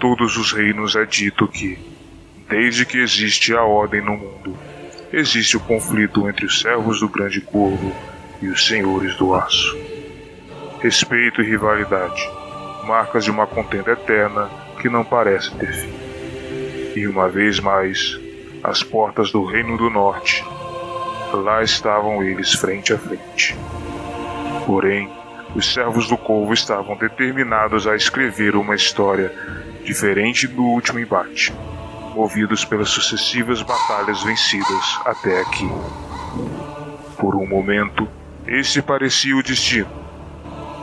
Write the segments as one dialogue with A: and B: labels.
A: todos os reinos é dito que, desde que existe a ordem no mundo, existe o conflito entre os servos do grande corvo e os senhores do aço. Respeito e rivalidade, marcas de uma contenda eterna que não parece ter fim. E uma vez mais, as portas do Reino do Norte, lá estavam eles frente a frente. Porém, os servos do Corvo estavam determinados a escrever uma história diferente do último embate, movidos pelas sucessivas batalhas vencidas até aqui. Por um momento, esse parecia o destino,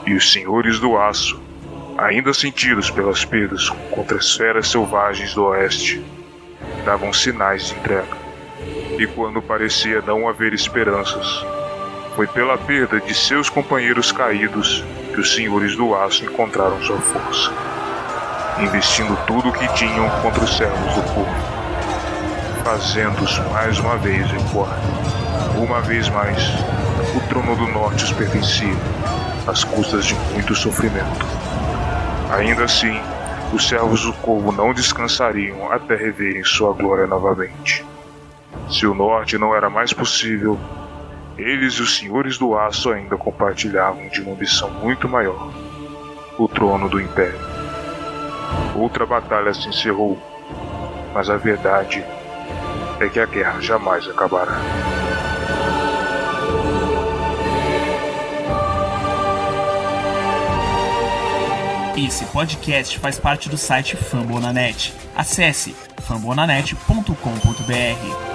A: e os senhores do aço, ainda sentidos pelas perdas contra as feras selvagens do oeste, davam sinais de entrega. E quando parecia não haver esperanças, foi pela perda de seus companheiros caídos que os senhores do aço encontraram sua força, investindo tudo o que tinham contra os servos do povo, fazendo-os mais uma vez embora. Uma vez mais, o trono do norte os pertencia, às custas de muito sofrimento. Ainda assim, os servos do corvo não descansariam até reverem sua glória novamente. Se o norte não era mais possível, eles e os senhores do aço ainda compartilhavam de uma ambição muito maior: o trono do império. Outra batalha se encerrou, mas a verdade é que a guerra jamais acabará.
B: Esse podcast faz parte do site Fambonanet. Acesse fambonanet.com.br.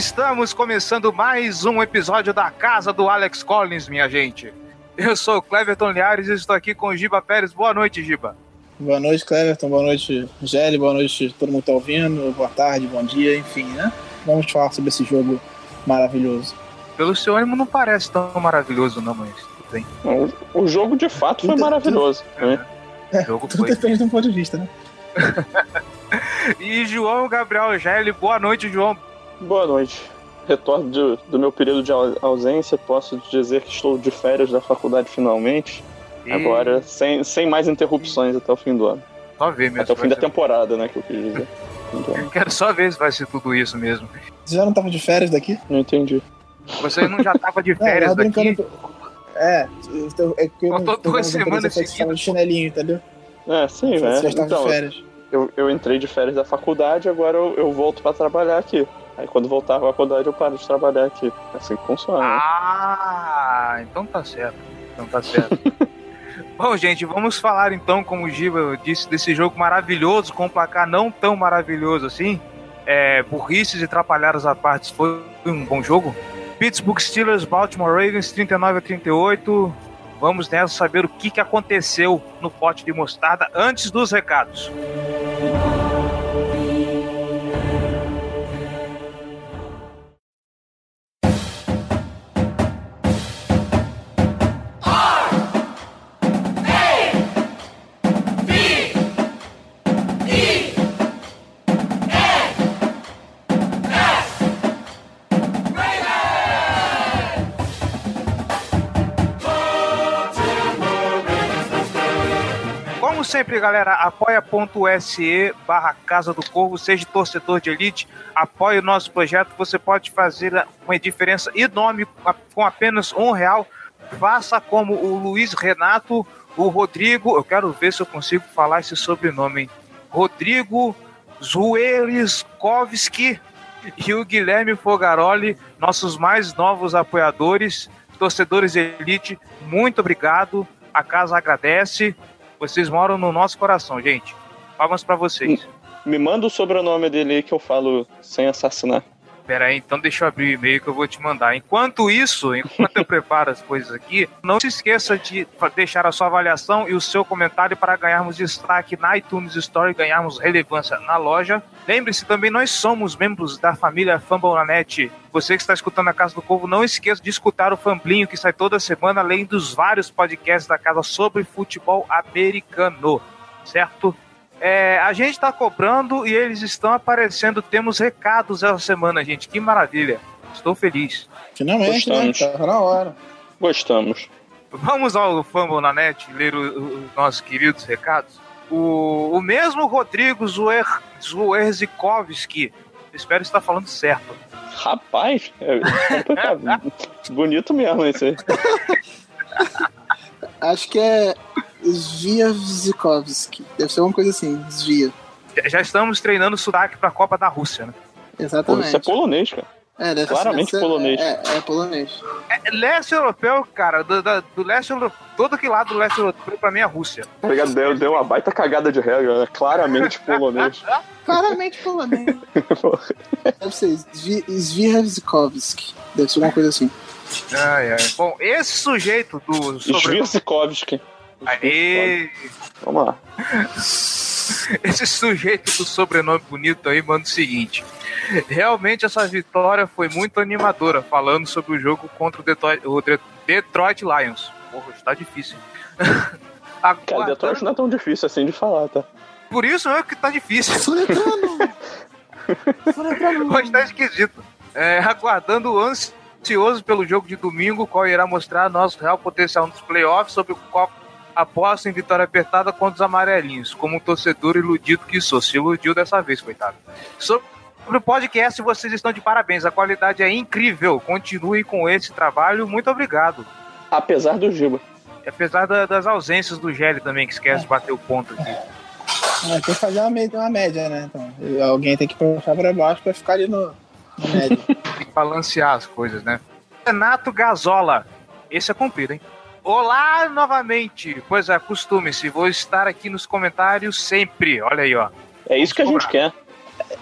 C: estamos começando mais um episódio da Casa do Alex Collins, minha gente. Eu sou o Cleverton Liares e estou aqui com o Giba Pérez. Boa noite, Giba.
D: Boa noite, Cleverton. Boa noite, Gelli. Boa noite, todo mundo que tá ouvindo. Boa tarde, bom dia, enfim, né? Vamos falar sobre esse jogo maravilhoso.
C: Pelo seu ânimo, não parece tão maravilhoso, não, mas tudo bem.
E: O, jogo de fato foi
D: Tudo-
E: maravilhoso. né?
D: É,
C: O jogo
D: tudo
C: foi.
D: depende de um ponto de vista, né?
C: E João Gabriel Gelli, boa noite, João.
E: Boa noite. Retorno de- do meu período de au- ausência, posso dizer que estou de férias da faculdade finalmente.
C: E
E: Agora, sem, sem mais interrupções até o fim do ano.
C: Só ver mesmo.
E: Até o fim da
C: ser-
E: temporada, né, que eu quis dizer. Então,
C: Eu quero só ver se vai ser tudo isso mesmo.
D: Você já não tava de férias daqui?
E: não entendi.
C: Você não já tava de
D: Não,
C: férias
D: eu tava
C: daqui?
D: brincando. É, eu- é que eu
C: Faltou
D: tô
C: duas semanas
D: você
C: seguidas.
D: de chinelinho, entendeu?
E: É, sim,
D: Você
E: né?
D: já estava
E: Então,
D: de férias.
E: eu, eu entrei de férias da faculdade, agora eu, eu volto pra trabalhar aqui. Aí quando voltar à faculdade eu paro de trabalhar aqui. É assim que funciona. né?
C: Ah, então tá certo. Então tá certo. Bom, gente, vamos falar então, como o Giba disse, desse jogo maravilhoso, com um placar não tão maravilhoso assim. É, burrices e atrapalhadas à parte, foi um bom jogo. Pittsburgh Steelers, Baltimore Ravens, 39 a 38. Vamos nessa saber o que, que aconteceu no pote de mostarda antes dos recados. Como sempre, galera, apoia.se barra Casa do Corvo, seja torcedor de elite, apoie o nosso projeto, você pode fazer uma diferença enorme com apenas um real. Faça como o Luiz Renato, o Rodrigo, eu quero ver se eu consigo falar esse sobrenome, hein? Rodrigo Zueriskovski e o Guilherme Fogaroli, nossos mais novos apoiadores, torcedores de elite, muito obrigado. A casa agradece. Vocês moram no nosso coração, gente. Palmas pra vocês.
E: Me manda o sobrenome dele aí que eu falo sem assassinar.
C: Pera aí, então deixa eu abrir o e-mail que eu vou te mandar. Enquanto isso, enquanto eu preparo as coisas aqui, não se esqueça de deixar a sua avaliação e o seu comentário para ganharmos destaque na iTunes Store e ganharmos relevância na loja. Lembre-se também, nós somos membros da família Fambonanet. Você que está escutando a Casa do Povo, não esqueça de escutar o Famblinho que sai toda semana, além dos vários podcasts da casa sobre futebol americano, certo? É, a gente tá cobrando e eles estão aparecendo. Temos recados essa semana, gente. Que maravilha. Estou feliz.
D: Finalmente,
E: Gostamos.
D: né? Tava na hora.
E: Gostamos.
C: Vamos ao Fumble na net ler os nossos queridos recados. O, o mesmo Rodrigo Zuer, Zuerzikovski, espero estar falando certo.
E: Rapaz, é complicado. bonito mesmo esse aí.
D: Acho que é Zviavzikovski. Deve ser alguma coisa assim, Zvia.
C: Já- estamos treinando sotaque para a Copa da Rússia, né?
E: Pô,
D: Exatamente.
E: isso é polonês, cara.
D: É, deve
E: claramente
D: ser,
E: polonês.
D: É, é, polonês.
C: É, leste europeu, cara, do, da- do leste europeu, todo que lado do leste europeu pra mim é Rússia.
E: Tá ligado? Deu, deu uma baita cagada de regra, né? Claramente polonês.
D: Claramente polonês. Deve ser Zvi- Zviavzikovski. Deve ser alguma coisa assim.
C: Ai, ai. Bom, esse sujeito do sobrenome.
E: Svirsikovski.
C: Aê!
E: Vamos lá.
C: Esse sujeito do sobrenome bonito aí manda o seguinte. Realmente essa vitória foi muito animadora, falando sobre o jogo contra o Detroit, o De- Detroit Lions. Porra, está difícil.
E: Cara,
C: Aguardando-
E: Detroit não é tão difícil assim de falar, tá?
C: Por isso é que tá difícil.
D: Soletrano! Soletrano!
C: Hoje tá esquisito. É, aguardando ansioso pelo jogo de domingo, qual irá mostrar nosso real potencial nos playoffs, sobre o qual aposto em vitória apertada contra os amarelinhos, como um torcedor iludido que sou. Se iludiu dessa vez, coitado. Sobre o podcast, vocês estão de parabéns. A qualidade é incrível. Continue com esse trabalho. Muito obrigado.
E: Apesar do Giba.
C: Apesar da- das ausências do Gelli também, que esquece de bater o ponto aqui.
D: É, tem que fazer uma média, uma média, né? Então, alguém tem que puxar pra baixo pra ficar ali no médio.
C: Tem que balancear as coisas, né? Renato Gazola. Esse é comprido, hein? Olá novamente. Pois é, acostume-se. Vou estar aqui nos comentários sempre. Olha aí, ó.
E: É isso que a gente quer.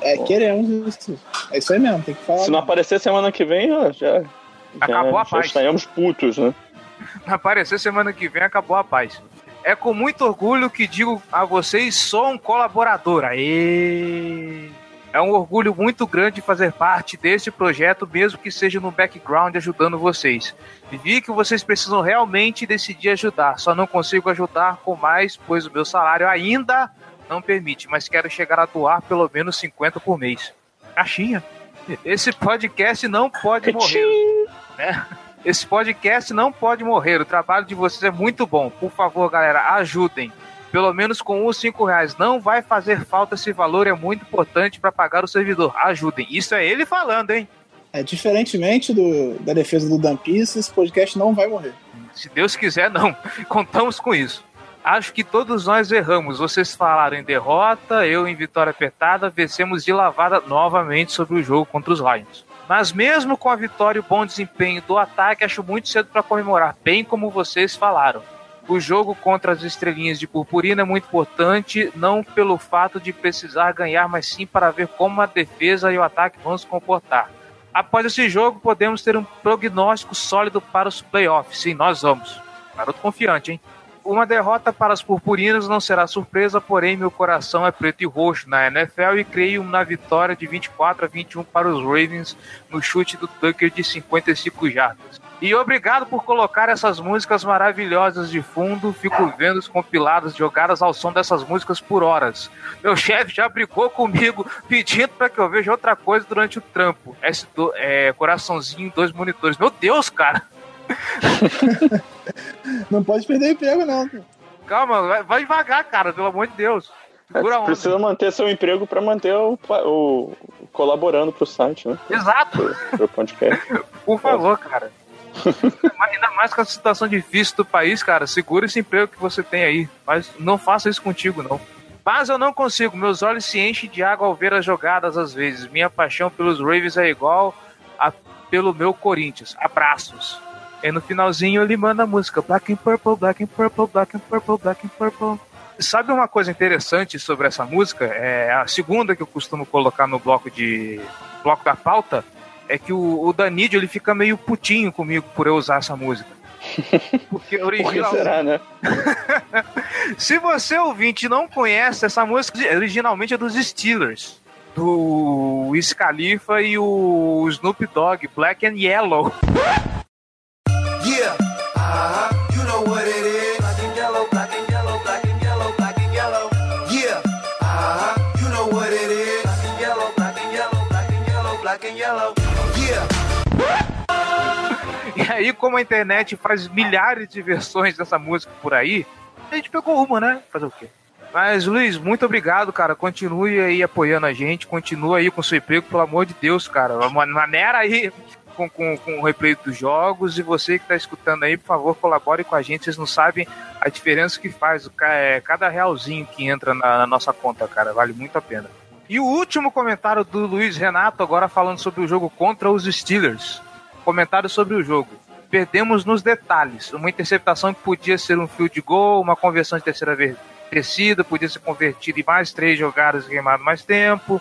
D: É, queremos isso. É isso aí mesmo, tem que falar.
E: Se não aparecer semana que vem, ó, já.
C: Acabou
E: já,
C: a
E: já
C: paz.
E: estaremos putos, né?
C: Aparecer semana que vem, acabou a paz. É com muito orgulho que digo a vocês, sou um colaborador. Aê! É um orgulho muito grande fazer parte deste projeto, mesmo que seja no background ajudando vocês. Vi que vocês precisam realmente decidir ajudar. Só não consigo ajudar com mais, pois o meu salário ainda não permite, mas quero chegar a doar pelo menos 50 por mês. Caixinha. Esse podcast não pode morrer. né? Esse podcast não pode morrer. O trabalho de vocês é muito bom. Por favor, galera, ajudem. Pelo menos com uns 5 reais. Não vai fazer falta esse valor, é muito importante para pagar o servidor. Ajudem. Isso é ele falando, hein?
D: É, diferentemente do, da defesa do Dampis, esse podcast não vai morrer.
C: Se Deus quiser, não. Contamos com isso. Acho que todos nós erramos. Vocês falaram em derrota, eu em vitória apertada, vencemos de lavada novamente sobre o jogo contra os Lions. Mas mesmo com a vitória e o bom desempenho do ataque, acho muito cedo para comemorar, bem como vocês falaram. O jogo contra as estrelinhas de purpurina é muito importante, não pelo fato de precisar ganhar, mas sim para ver como a defesa e o ataque vão se comportar. Após esse jogo, podemos ter um prognóstico sólido para os playoffs. Sim, nós vamos. Garoto confiante, hein? Uma derrota para as purpurinas não será surpresa, porém meu coração é preto e roxo na NFL e creio na vitória de 24 a 21 para os Ravens no chute do Tucker de 55 jardas. E obrigado por colocar essas músicas maravilhosas de fundo. Fico vendo os compilados jogadas ao som dessas músicas por horas. Meu chefe já brigou comigo pedindo para que eu veja outra coisa durante o trampo. S2, é, coraçãozinho, dois monitores. Meu Deus, cara!
D: Não pode perder o emprego, não.
C: Calma, vai, vai devagar, cara, pelo amor de Deus. Segura a onda.
E: Precisa manter seu emprego pra manter o, o- colaborando pro site, né?
C: Exato,
E: Pro, pro podcast.
C: por favor, cara. Ainda mais com a situação difícil do país, cara, segura esse emprego que você tem aí. Mas não faça isso contigo, não. Mas eu não consigo, meus olhos se enchem de água ao ver as jogadas às vezes. Minha paixão pelos Ravens é igual a pelo meu Corinthians. Abraços. E no finalzinho ele manda a música Black and Purple, Black and Purple, Black and Purple, Black and Purple. Sabe uma coisa interessante sobre essa música? É a segunda que eu costumo colocar no bloco de bloco da pauta é que o, o Danídio ele fica meio putinho comigo por eu usar essa música. Porque
E: Por que
C: original,
E: será, né?
C: se você ouvinte não conhece essa música, originalmente é dos Steelers, do Wiz Khalifa e o Snoop Dogg, Black and Yellow.
F: Yeah, uh-huh. You
C: aí, como a internet faz milhares de versões dessa música por aí, a gente pegou uma, né? Fazer o quê? Mas, Luiz, muito obrigado, cara. Continue aí apoiando a gente. Continua aí com seu emprego, pelo amor de Deus, cara. Maneira aí com, com, com o replay dos jogos. E você que está escutando aí, por favor, colabore com a gente. Vocês não sabem a diferença que faz é, cada realzinho que entra na, na nossa conta, cara. Vale muito a pena. E o último comentário do Luiz Renato, agora falando sobre o jogo contra os Steelers. Comentário sobre o jogo. Perdemos nos detalhes. Uma interceptação que podia ser um field goal, uma conversão de terceira descida, podia ser convertido em mais três jogadas e queimado mais tempo.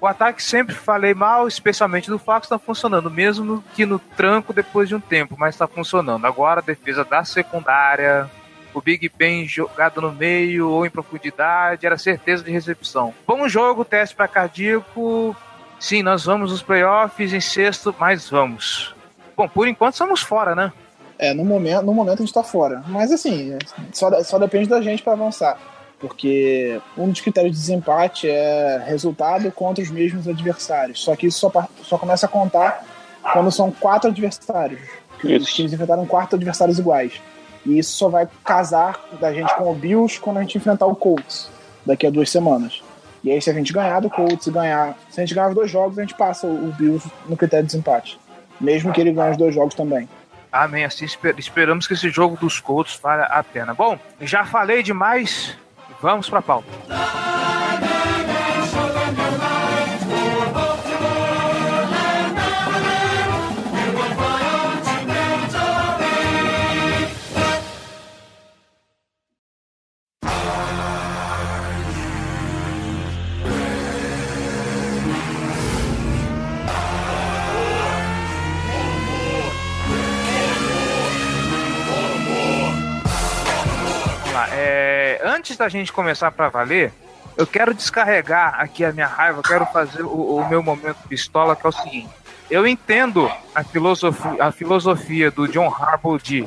C: O ataque sempre falei mal, especialmente do Flaco, está funcionando, mesmo que no tranco depois de um tempo, mas está funcionando. Agora a defesa da secundária, o Big Ben jogado no meio ou em profundidade, era certeza de recepção. Bom jogo, teste para cardíaco. Sim, nós vamos nos playoffs em sexto, mas vamos. Bom, por enquanto somos fora, né?
D: É, no momento, no momento a gente tá fora. Mas assim, só, só depende da gente para avançar. Porque um dos critérios de desempate é resultado contra os mesmos adversários. Só que isso só, só começa a contar quando são quatro adversários. Os times enfrentaram quatro adversários iguais. E isso só vai casar da gente com o Bills quando a gente enfrentar o Colts daqui a duas semanas. E aí, se a gente ganhar do Colts e ganhar. Se a gente ganhar os dois jogos, a gente passa o o Bills no critério de desempate. Mesmo que ele ganhe os dois jogos também.
C: Amém. Assim esper- esperamos que esse jogo dos Colts valha a pena. Bom, já falei demais. Vamos pra pauta. Antes da gente começar pra valer, eu quero descarregar aqui a minha raiva, eu quero fazer o, o meu momento pistola, que é o seguinte. Eu entendo a filosofia, a filosofia do John Harbaugh de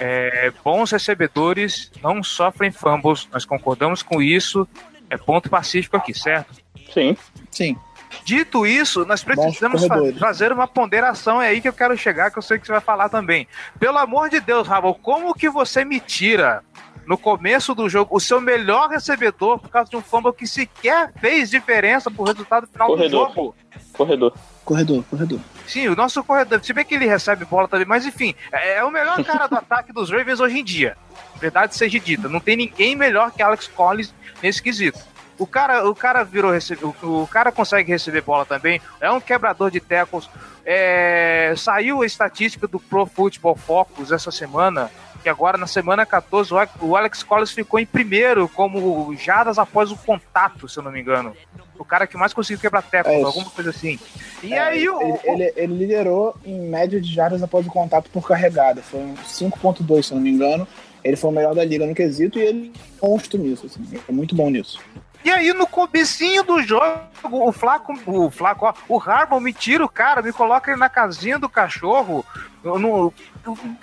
C: é, bons recebedores não sofrem fumbles, nós concordamos com isso, é ponto pacífico aqui, certo?
E: Sim.
D: Sim.
C: Dito isso, nós precisamos fa- fazer uma ponderação, é aí que eu quero chegar, que eu sei que você vai falar também. Pelo amor de Deus, Rabel, como que você me tira no começo do jogo o seu melhor recebedor por causa de um fumble que sequer fez diferença pro resultado final
E: Corredor.
C: do jogo?
E: Corredor.
D: Corredor, corredor.
C: Sim, o nosso corredor, se bem que ele recebe bola também, mas enfim, é, é o melhor cara do ataque dos Ravens hoje em dia. Verdade seja dita, não tem ninguém melhor que Alex Collins nesse quesito. O cara, o cara virou receber, o, o cara consegue receber bola também, é um quebrador de tackles. É, saiu a estatística do Pro Football Focus essa semana, que agora na semana 14 o Alex- Collins ficou em primeiro como jardas após o contato, se eu não me engano. O cara que mais conseguiu quebrar tackles,
D: É
C: alguma coisa assim. E
D: É,
C: aí o,
D: ele, ele, ele liderou em média de jardas após o contato por carregada. Foi um 5.2, se eu não me engano. Ele foi o melhor da liga no quesito e ele é monstro nisso. Assim. É muito bom nisso.
C: E aí, no comecinho do jogo, o Flaco, o Flaco, ó, o Harbaugh me tira o cara, me coloca ele na casinha do cachorro. Não-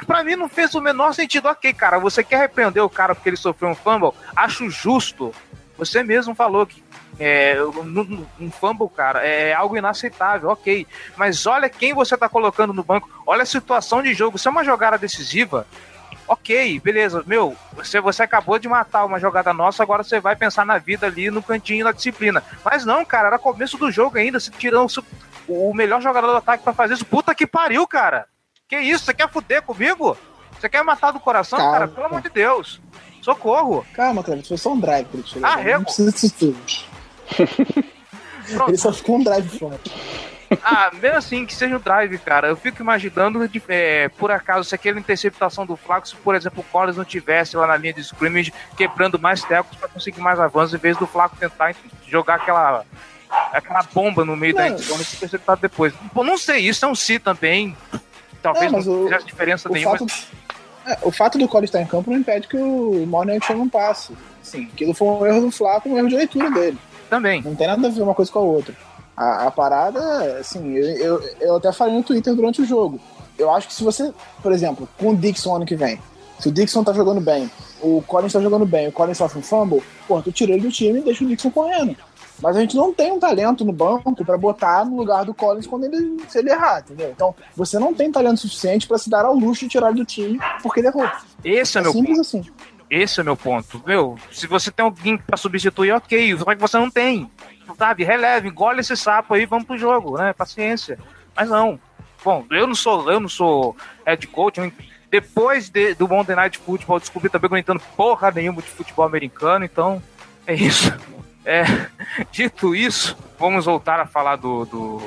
C: pra mim não fez o menor sentido. Ok, cara, você quer repreender o cara porque ele sofreu um fumble? Acho justo. Você mesmo falou que é, um, um fumble, cara, é algo inaceitável, ok. Mas olha quem você tá colocando no banco, olha a situação de jogo. Se é uma jogada decisiva, ok, beleza, meu, você, você acabou de matar uma jogada nossa, agora você vai pensar na vida ali no cantinho da disciplina. Mas não, cara, era começo do jogo ainda, você tirando o, melhor jogador do ataque pra fazer isso. Puta que pariu, cara! Que isso, você quer fuder comigo? Você quer matar do coração,
D: Calma.
C: cara? Pelo amor de Deus. Socorro.
D: Calma, cara, foi só um drive que ele tirou.
C: Ah,
D: Não precisa disso tudo.
C: Pronto.
D: Ele só ficou um drive fora.
C: Ah, mesmo assim, que seja o drive, cara. Eu fico imaginando, de, é, por acaso, se aquela interceptação do Flaco, se, por exemplo, o Collins não tivesse lá na linha de scrimmage, quebrando mais tecos pra conseguir mais avanços, em vez do Flaco tentar jogar aquela, aquela bomba no meio da
D: Não.
C: endzone e interceptado depois. Pô, não sei, isso é um si também. Talvez
D: É,
C: não
D: mas o-
C: fizesse diferença
D: O
C: nenhuma.
D: fato, é, o fato do Collins estar em campo não impede que o Morning tenha um passe. Sim, aquilo foi um erro do Flaco, um erro de leitura dele.
C: Também.
D: Não tem nada a ver uma coisa com a outra. A, a parada, assim, eu, eu, eu até falei no Twitter durante o jogo. Eu acho que se você, por exemplo, com o Dixon ano que vem, se o Dixon tá jogando bem, o Collins tá jogando bem, o Collins sofre um fumble, pô, tu tira ele do time e deixa o Dixon correndo. Mas a gente não tem um talento no banco pra botar no lugar do Collins quando ele, se ele errar, entendeu? Então, você não tem talento suficiente pra se dar ao luxo de tirar ele do time porque ele errou.
C: Esse é,
D: É
C: meu
D: simples
C: ponto.
D: assim.
C: Esse é o meu ponto. Meu, se você tem alguém pra substituir, ok. Só que você não tem. Sabe? Releve, engole esse sapo aí, vamos pro jogo, né? Paciência. Mas não. Bom, eu não sou, eu não sou head coach. eu- Depois de- do Monday Night Football, eu descobri também que eu não entendo porra nenhuma de futebol americano, então é isso. É, dito isso, vamos voltar a falar do, do,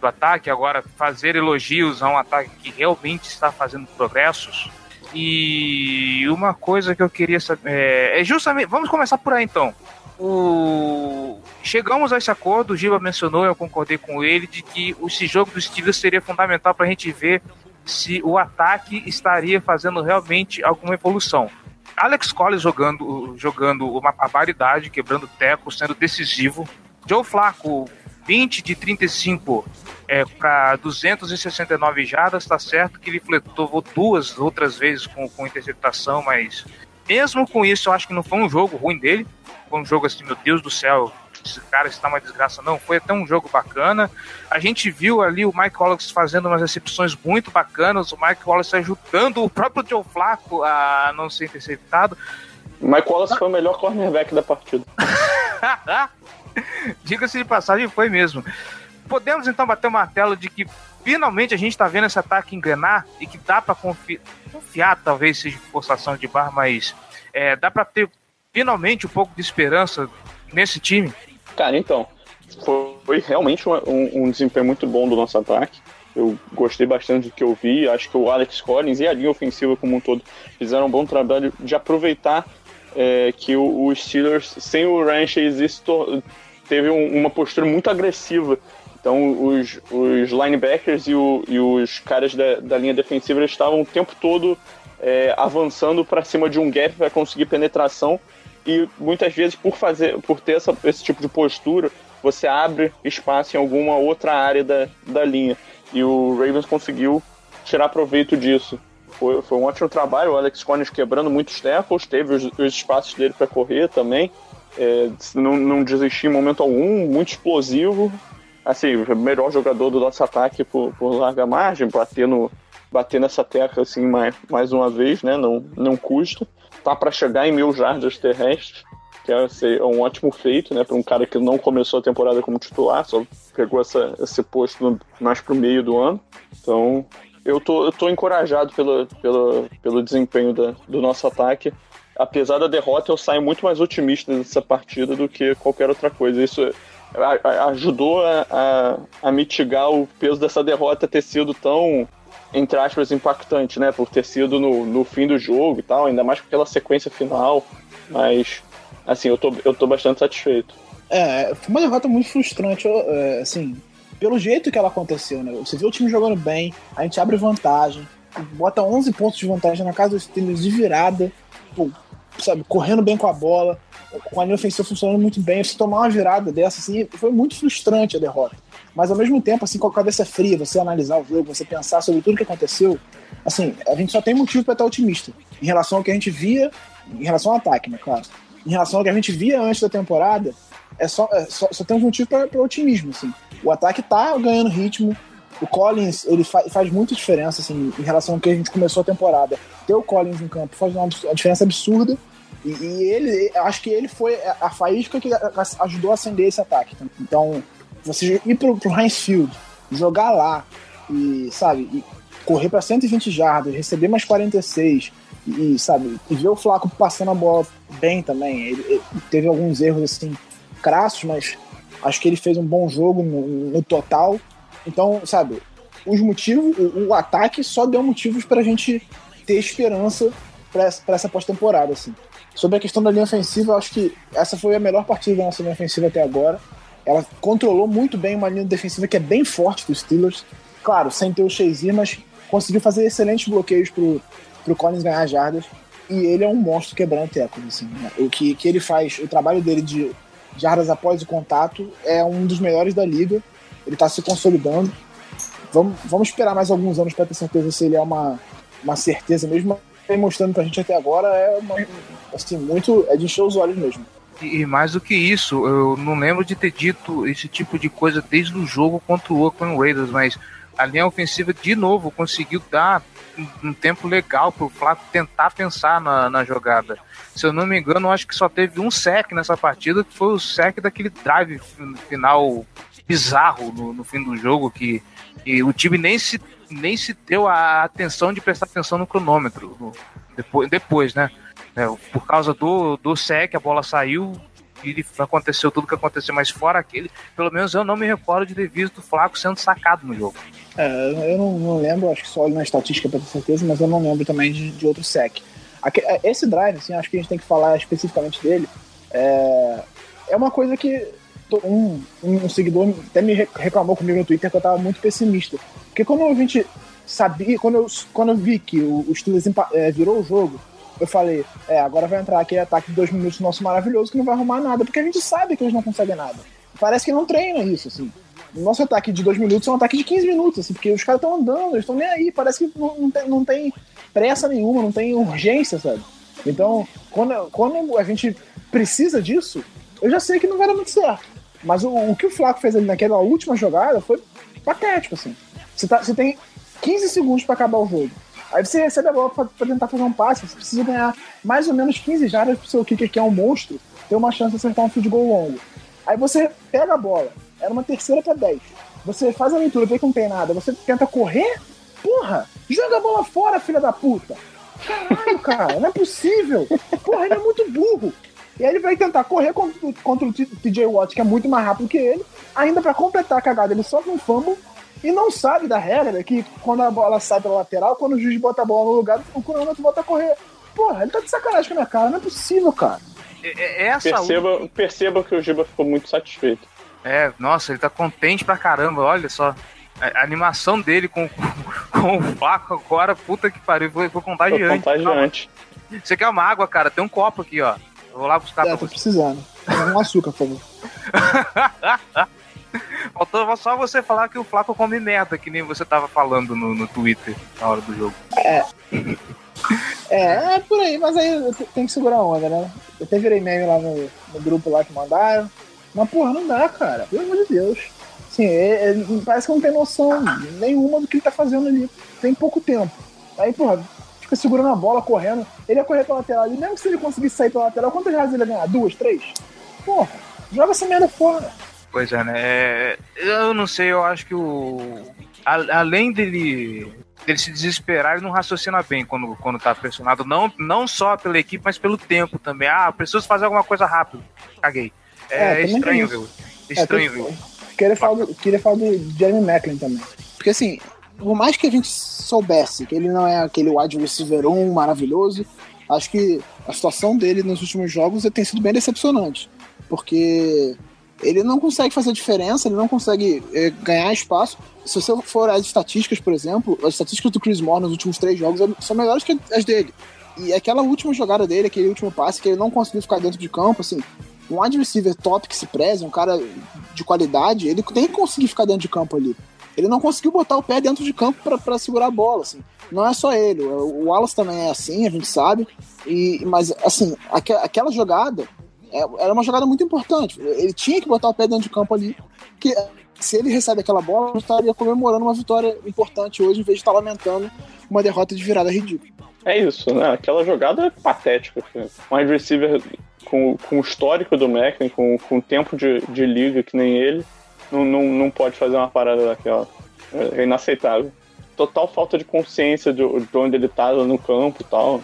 C: do ataque, agora fazer elogios a um ataque que realmente está fazendo progressos. E uma coisa que eu queria saber é, é justamente. Vamos começar por aí então. O... Chegamos a esse acordo, o Giba mencionou, eu concordei com ele, de que esse jogo dos Steelers seria fundamental para a gente ver se o ataque estaria fazendo realmente alguma evolução. Alex Collins jogando, jogando uma barbaridade, quebrando teco, sendo decisivo. Joe Flacco, 20 de 35 é, para 269 jardas, tá certo que ele fletou duas outras vezes com, com interceptação, mas mesmo com isso, eu acho que não foi um jogo ruim dele. Foi um jogo assim, meu Deus do céu, esse cara está uma desgraça. Não, foi até um jogo bacana. A gente viu ali o Mike Wallace fazendo umas recepções muito bacanas, o Mike Wallace ajudando o próprio Joe Flacco a não ser interceptado.
E: Mike Wallace foi o melhor cornerback da partida.
C: Diga-se de passagem, foi mesmo. Podemos então bater o martelo de que finalmente a gente está vendo esse ataque engrenar e que dá para confi confiar, talvez seja forçação de barra, mas é, dá para ter finalmente um pouco de esperança nesse time.
E: Cara, então, foi, realmente um, um- um desempenho muito bom do nosso ataque. Eu gostei bastante do que eu vi. Acho que o Alex Collins e a linha ofensiva como um todo fizeram um bom trabalho de aproveitar é, que o, o Steelers, sem o se tor- teve um- uma postura muito agressiva. Então, os, os linebackers e, o- e os caras da, da linha defensiva estavam o tempo todo é, avançando para cima de um gap para conseguir penetração e muitas vezes por fazer por ter essa, esse tipo de postura você abre espaço em alguma outra área da, da linha. E o Ravens conseguiu tirar proveito disso. Foi, foi um ótimo trabalho. O Alex Collins quebrando muitos tackles teve os, os espaços dele para correr também. É, não, não desistir em momento algum muito explosivo. Assim melhor jogador do nosso ataque por, por larga margem bater no bater nessa tecla assim mais, mais uma vez né? Não não custa tá para chegar em mil jardas terrestres, que é ser um ótimo feito, né, para um cara que não começou a temporada como titular, só pegou essa, esse posto mais pro meio do ano. Então, eu tô, eu tô encorajado pelo, pelo, pelo desempenho da- do nosso ataque. Apesar da derrota, eu saio muito mais otimista dessa partida do que qualquer outra coisa. Isso ajudou a, a, a mitigar o peso dessa derrota ter sido tão entre aspas, impactante, né? Por ter sido no, no fim do jogo e tal, ainda mais aquela sequência final. Mas, assim, eu tô, eu tô bastante satisfeito.
D: É, foi uma derrota muito frustrante, é, assim, pelo jeito que ela aconteceu, né? Você vê o time jogando bem, a gente abre vantagem, bota 11 pontos de vantagem na casa dos Steelers de virada, pô, sabe, correndo bem com a bola, com a linha ofensiva funcionando muito bem. Você tomar uma virada dessa, assim, foi muito frustrante a derrota. Mas ao mesmo tempo, assim, com a cabeça fria, você analisar o jogo, você pensar sobre tudo que aconteceu, assim, a gente só tem motivo para estar otimista em relação ao que a gente via, em relação ao ataque, né, claro. Em relação ao que a gente via antes da temporada, é só, é só, só tem um motivo para otimismo, assim. O ataque tá ganhando ritmo, o Collins, ele fa faz muita diferença, assim, em relação ao que a gente começou a temporada. Ter o Collins em campo faz uma, uma diferença absurda, e, e ele, acho que ele foi a, faísca que ajudou a acender esse ataque. Então, você ir pro, pro Heinz Field, jogar lá, e, sabe, e correr para 120 jardas, receber mais 46, e, sabe, e ver o Flaco passando a bola bem também. Ele, ele teve alguns erros, assim, crassos, mas acho que ele fez um bom jogo no, no total. Então, sabe, os motivos, o, o ataque só deu motivos pra gente ter esperança pra essa, pós-temporada, assim. Sobre a questão da linha ofensiva, acho que essa foi a melhor partida da nossa linha ofensiva até agora. Ela controlou muito bem uma linha defensiva que é bem forte dos Steelers. Claro, sem ter o Shazier, mas conseguiu fazer excelentes bloqueios pro, pro Collins ganhar jardas. E ele é um monstro quebrando tecos, assim. né? O que, que ele faz, o trabalho dele de jardas após o contato é um dos melhores da liga. Ele tá se consolidando. Vamos, vamos esperar mais alguns anos para ter certeza se ele é uma, uma certeza mesmo. Mas mostrando pra gente até agora é uma, assim, muito. É de encher os olhos mesmo.
C: E, e mais do que isso, eu não lembro de ter dito esse tipo de coisa desde o jogo contra o Oakland Raiders, mas a linha ofensiva de novo conseguiu dar um, tempo legal pro Flaco tentar pensar na, na jogada. Se eu não me engano, acho que só teve um sec nessa partida, que foi o sec daquele drive fi- final bizarro no, no fim do jogo, que, que o time nem se, nem se deu a atenção de prestar atenção no cronômetro no- depois, depois, né? É, por causa do, do sec, a bola saiu e aconteceu tudo que aconteceu, mas fora aquele, pelo menos eu não me recordo de ter visto o Flaco sendo sacado no jogo.
D: É, eu não, não lembro, acho que só olho na estatística pra ter certeza, mas eu não lembro também de, de outro sec. É, Esse drive, assim, acho que a gente tem que falar especificamente dele. É, é uma coisa que um, um seguidor até me re- reclamou comigo no Twitter que eu tava muito pessimista. Porque quando a gente sabia, quando eu, quando eu vi que o, o Steelers é, virou o jogo, eu falei, é, agora vai entrar aquele ataque de dois minutos nosso maravilhoso que não vai arrumar nada, porque a gente sabe que eles não conseguem nada. Parece que não treina isso, assim. O nosso ataque de dois minutos é um ataque de 15 minutos, assim, porque os caras estão andando, eles estão nem aí, parece que não, não, tem, não tem pressa nenhuma, não tem urgência, sabe? Então, quando, quando a gente precisa disso, eu já sei que não vai dar muito certo. Mas o, o que o Flaco fez ali naquela última jogada foi patético, assim. Você, tá, você tem 15 segundos para acabar o jogo. Aí você recebe a bola pra tentar fazer um passe, você precisa ganhar mais ou menos 15 jardas pro seu kicker, que é um monstro, ter uma chance de acertar um field goal longo. Aí você pega a bola, era uma terceira pra 10. Você faz a leitura, vê que não tem nada, você tenta correr, porra, joga a bola fora, filha da puta. Caralho, cara, não é possível. Porra, ele é muito burro. E aí ele vai tentar correr contra, o- contra o TJ Watt, que é muito mais rápido que ele. Ainda pra completar a cagada, ele sofre um fumble e não sabe da regra que quando a bola sai pela lateral, quando o juiz bota a bola no lugar, o cronômetro volta a correr. Porra, ele tá de sacanagem com a minha cara, não é possível, cara.
C: É- é Essa
E: Perceba, perceba que o Giba ficou muito satisfeito.
C: É, nossa, ele tá contente pra caramba, olha só. A, a animação dele com, com o Flaco agora, puta que pariu, foi, foi
E: Foi
C: contagiante.
E: contagiante.
C: Calma. Você quer uma água, cara? Tem um copo aqui, ó. Eu vou lá buscar
D: É,
C: pra
D: tô
C: você.
D: precisando. Um açúcar, por favor.
C: Faltou só você falar que o Flaco come merda, que nem você tava falando no, no Twitter na hora do jogo.
D: É, é por aí, mas aí tem que segurar a onda, né? Eu até virei meme lá no, no grupo lá que mandaram. Mas, porra, não dá, cara. Pelo amor de Deus. Assim, é- é- parece que não tem noção nenhuma do que ele tá fazendo ali. Tem pouco tempo. Aí, porra, fica segurando a bola, correndo. Ele ia correr pela lateral ali. Mesmo que se ele conseguisse sair pela lateral, quantas jardas ele ia ganhar? Duas, três? Porra, joga essa merda fora.
C: Pois é, né? É, eu não sei, eu acho que o. a- além dele, dele se desesperar, ele não raciocina bem quando, quando tá pressionado. Não, não só pela equipe, mas pelo tempo também. Ah, preciso fazer alguma coisa rápido. Caguei.
D: É,
C: É, estranho, viu? Estranho,
D: É,
C: viu?
D: Queria falar, do, queria falar do Jeremy Macklin também. Porque assim, por mais que a gente soubesse que ele não é aquele wide receiver 1 maravilhoso, acho que a situação dele nos últimos jogos tem sido bem decepcionante. Porque ele não consegue fazer diferença, ele não consegue eh, ganhar espaço. Se você for as estatísticas, por exemplo, as estatísticas do Chris Moore nos últimos três jogos são melhores que as dele. E aquela última jogada dele, aquele último passe, que ele não conseguiu ficar dentro de campo, assim, um wide receiver top que se preze, um cara de qualidade, ele tem que conseguir ficar dentro de campo ali. Ele não conseguiu botar o pé dentro de campo pra segurar a bola, assim. Não é só ele, o Wallace também é assim, a gente sabe. E, mas, assim, aque- aquela jogada é- era uma jogada muito importante. Ele tinha que botar o pé dentro de campo ali, porque se ele recebe aquela bola, ele estaria comemorando uma vitória importante hoje, em vez de estar lamentando uma derrota de virada ridícula.
E: É isso, né? Aquela jogada é patética. cara. Um wide receiver com, com o histórico do Macklin, com, com tempo de, de liga que nem ele, não, não, não pode fazer uma parada daquela. É inaceitável. Total falta de consciência de, de onde ele tá no campo e tal.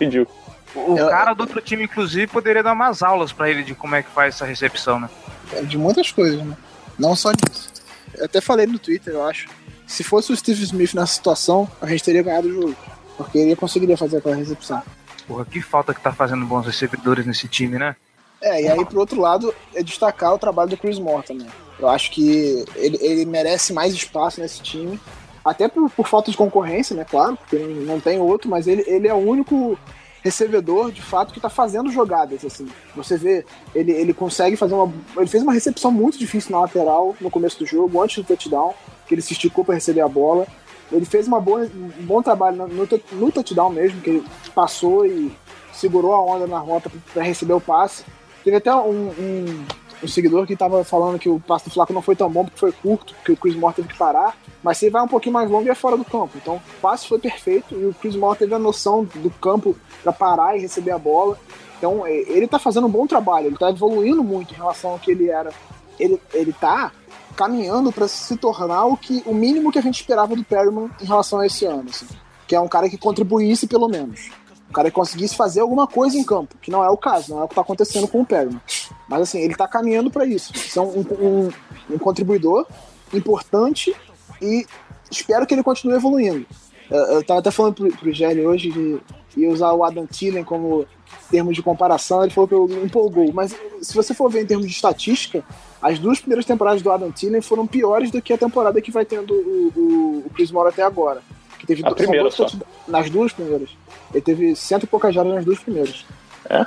E: É Ridículo.
C: O
D: Eu-
C: cara do outro time, inclusive, poderia dar umas aulas pra ele de como é que faz essa recepção, né?
D: É de muitas coisas, né? Não só disso. Eu até falei no Twitter, eu acho. Se fosse o Steve Smith nessa situação, a gente teria ganhado o jogo. Porque ele conseguiria fazer aquela recepção.
C: Porra, que falta que tá fazendo bons recebedores nesse time, né?
D: É, e aí, pro outro lado, é destacar o trabalho do Chris Moore também. Eu acho que ele, ele merece mais espaço nesse time. Até por, por falta de concorrência, né? Claro, porque não, não tem outro, mas ele, ele é o único recebedor, de fato, que tá fazendo jogadas, assim. Você vê, ele, ele consegue fazer uma. Ele fez uma recepção muito difícil na lateral no começo do jogo, antes do touchdown, que ele se esticou para receber a bola. Ele fez uma boa, um bom trabalho no, no, no touchdown mesmo, que ele passou e segurou a onda na rota para receber o passe. Teve até um, um, um seguidor que tava falando que o passe do Flaco não foi tão bom porque foi curto, porque o Chris Moore teve que parar. Mas se ele vai um pouquinho mais longo, é fora do campo. Então, o passe foi perfeito e o Chris Moore teve a noção do campo para parar e receber a bola. Então, é, ele tá fazendo um bom trabalho, ele tá evoluindo muito em relação ao que ele era. Ele, ele tá caminhando para se tornar o que o mínimo que a gente esperava do Perryman em relação a esse ano, assim, que é um cara que contribuísse pelo menos. Cara conseguisse fazer alguma coisa em campo, que não é o caso, não é o que tá acontecendo com o Perryman. Mas assim, ele tá caminhando para isso. São um, um, um contribuidor importante e espero que ele continue evoluindo. Eu, eu tava até falando pro, pro Gelli hoje de ia usar o Adam Thielen como termo de comparação, ele falou que eu empolgou. Mas se você for ver em termos de estatística, as duas primeiras temporadas do Adam Thielen foram piores do que a temporada que vai tendo o, o, o Chris Moore até agora. Que teve
E: A primeira só.
D: Nas duas primeiras. Ele teve cento e poucas jardas nas duas primeiras.
E: É?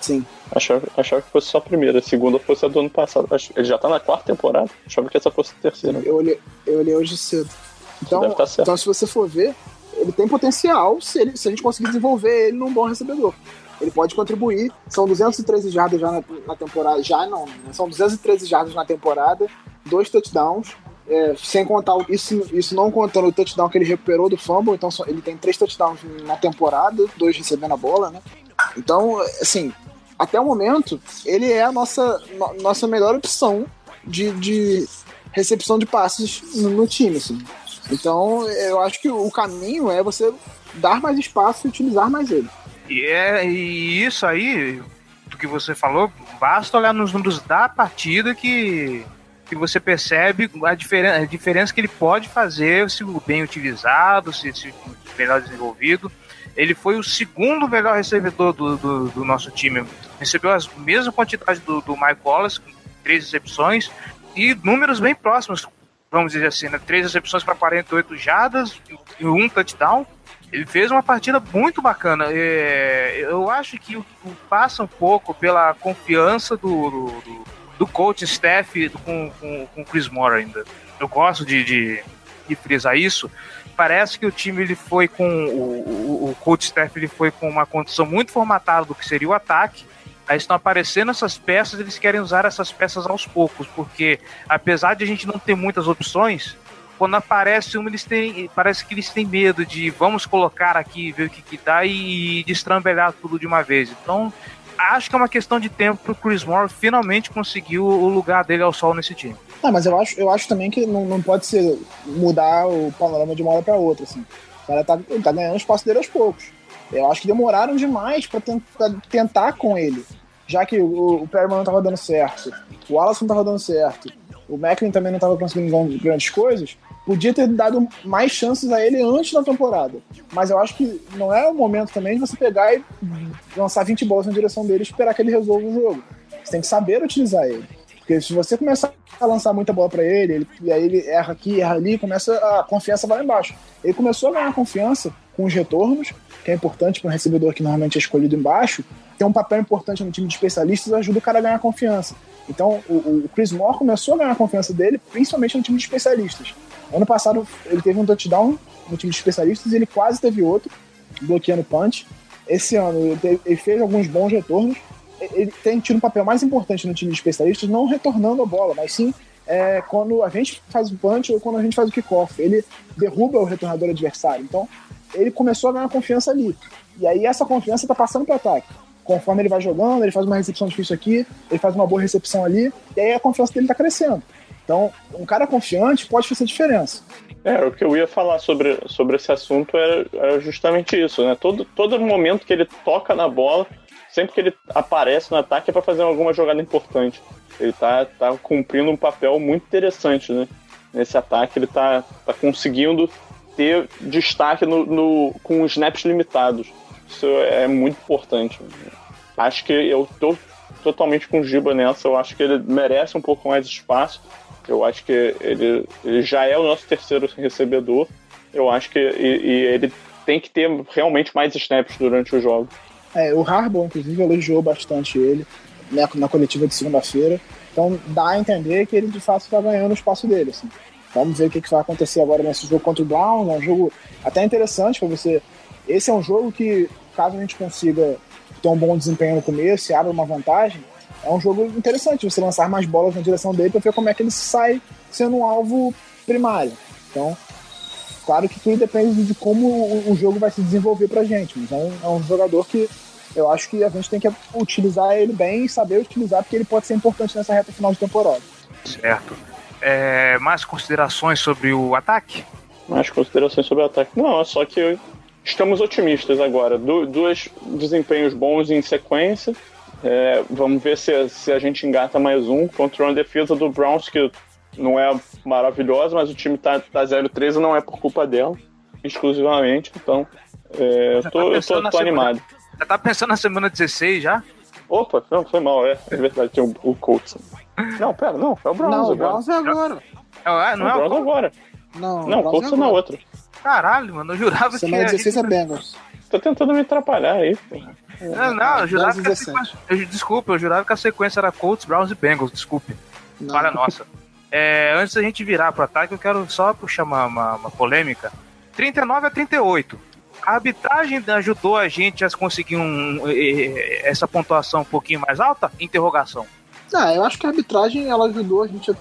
D: Sim.
E: Achava, achava que fosse só a primeira, a segunda fosse a do ano passado. Ele já tá na quarta temporada? Achava que essa fosse a terceira.
D: Eu olhei, eu olhei hoje cedo. Então,
E: tá
D: então, se você for ver, ele tem potencial se, ele, se a gente conseguir desenvolver ele num bom recebedor. Ele pode contribuir. São 213 jardas já na, na temporada. Já não, né? São 213 jardas na temporada, dois touchdowns. É, sem contar isso, isso não contando o touchdown que ele recuperou do fumble, então ele tem três touchdowns na temporada, dois recebendo a bola, né? Então, assim, até o momento, ele é a nossa, no- nossa melhor opção de, de recepção de passes no, no time, assim. Então, eu acho que o caminho é você dar mais espaço e utilizar mais ele.
C: E, é, e isso aí, do que você falou, basta olhar nos números da partida que, que você percebe a, diferen a diferença que ele pode fazer se bem utilizado, se, se melhor desenvolvido. Ele foi o segundo melhor recebedor do, do, do nosso time. Recebeu a mesma quantidade do, do Mike Wallace, com três recepções, e números bem próximos, vamos dizer assim, né? Três recepções para 48 jardas e um touchdown. Ele fez uma partida muito bacana. É, eu acho que o, o passa um pouco pela confiança do, do, do, do coach staff com, com, com Chris Moore ainda. Eu gosto de, de, de frisar isso. Parece que o time ele foi com o, o, o coach staff ele foi com uma condição muito formatada do que seria o ataque. Aí estão aparecendo essas peças, eles querem usar essas peças aos poucos, porque apesar de a gente não ter muitas opções, quando aparece uma, eles têm. Parece que eles têm medo de vamos colocar aqui, ver o que, que dá e destrambelhar tudo de uma vez. Então, acho que é uma questão de tempo pro Chris Moore finalmente conseguir o, lugar dele ao sol nesse time.
D: Ah, mas eu acho, eu acho também que não, não pode ser mudar o panorama de uma hora para outra, assim. O cara tá, tá ganhando espaço dele aos poucos. Eu acho que demoraram demais para tentar com ele. Já que o, o não tava dando certo, o Wallace não tava dando certo, o Macklin também não tava conseguindo grandes coisas, podia ter dado mais chances a ele antes da temporada. Mas eu acho que não é o momento também de você pegar e lançar 20 bolas na direção dele e esperar que ele resolva o jogo. Você tem que saber utilizar ele. Porque se você começar a lançar muita bola para ele, ele, e aí ele erra aqui, erra ali, começa a confiança vai lá embaixo. Ele começou a ganhar confiança com os retornos, que é importante para um recebedor que normalmente é escolhido embaixo, tem um papel importante no time de especialistas, ajuda o cara a ganhar confiança. Então, o, o Chris Moore começou a ganhar confiança dele, principalmente no time de especialistas. Ano passado, ele teve um touchdown no time de especialistas e ele quase teve outro, bloqueando punch. Esse ano, ele, teve, ele fez alguns bons retornos. Ele tem tido um papel mais importante no time de especialistas, não retornando a bola, mas sim é, quando a gente faz o punch ou quando a gente faz o kickoff. Ele derruba o retornador adversário. Então, ele começou a ganhar confiança ali. E aí, essa confiança está passando para o ataque conforme ele vai jogando, ele faz uma recepção difícil aqui, ele faz uma boa recepção ali, e aí a confiança dele tá crescendo. Então, um cara confiante pode fazer diferença.
E: É, o que eu ia falar sobre, sobre esse assunto era justamente isso, né? Todo, todo momento que ele toca na bola, sempre que ele aparece no ataque é para fazer alguma jogada importante. Ele tá, tá cumprindo um papel muito interessante, né? Nesse ataque, ele tá, tá conseguindo ter destaque no, no, com snaps limitados. Isso é muito importante. Acho que eu tô totalmente com o Giba nessa. Eu acho que ele merece um pouco mais de espaço. Eu acho que ele, ele já é o nosso terceiro recebedor. Eu acho que e, e ele tem que ter realmente mais snaps durante o jogo.
D: É, o Harbaugh, inclusive, elogiou bastante ele né, na coletiva de segunda-feira. Então dá a entender que ele de fato está ganhando o espaço dele. Assim. Vamos ver o que, que vai acontecer agora nesse jogo contra o Browns. É um jogo até interessante para você. Esse é um jogo que, caso a gente consiga ter um bom desempenho no começo e abra uma vantagem, é um jogo interessante você lançar mais bolas na direção dele para ver como é que ele sai sendo um alvo primário. Então, claro que tudo depende de como o, jogo vai se desenvolver pra gente, mas é um, é um jogador que eu acho que a gente tem que utilizar ele bem e saber utilizar, porque ele pode ser importante nessa reta final de temporada.
C: Certo. É, mais considerações sobre o ataque?
E: Mais considerações sobre o ataque. Não, é só que estamos otimistas agora. Du dois desempenhos bons em sequência. É, vamos ver se, se a gente engata mais um contra uma defesa do Browns que não é maravilhosa, mas o time tá, tá 0-13 não é por culpa dela, exclusivamente. Então, é, eu
C: Já
E: tô,
C: tá
E: eu tô, tô
C: semana-
E: animado.
C: Já tá pensando na semana 16 já?
E: Opa, não, foi mal, é, é verdade, tem o, o Colts. Não, pera, não, é o Browns
D: não, o
E: agora.
D: Browns é agora.
C: É, não
E: é
C: é
E: o
C: o
E: Browns agora.
D: Não,
E: Não,
D: o
E: o Colts
D: é
E: na outra.
C: Caralho, mano, eu jurava
D: Semana
C: que.
D: 16 é Bengals.
E: Tô tentando me atrapalhar aí. pô.
C: Não, não, eu jurava
D: 10
C: que a
D: 17.
C: sequência. eu- Desculpa, eu jurava que a sequência era Colts, Browns e Bengals, desculpe.
D: Não.
C: Falha nossa. É, antes da gente virar pro ataque, eu quero só puxar uma, uma, uma polêmica. 39 a 38. A arbitragem ajudou a gente a conseguir um, essa pontuação um pouquinho mais alta? Interrogação.
D: Ah, eu acho que a arbitragem ela ajudou a gente a-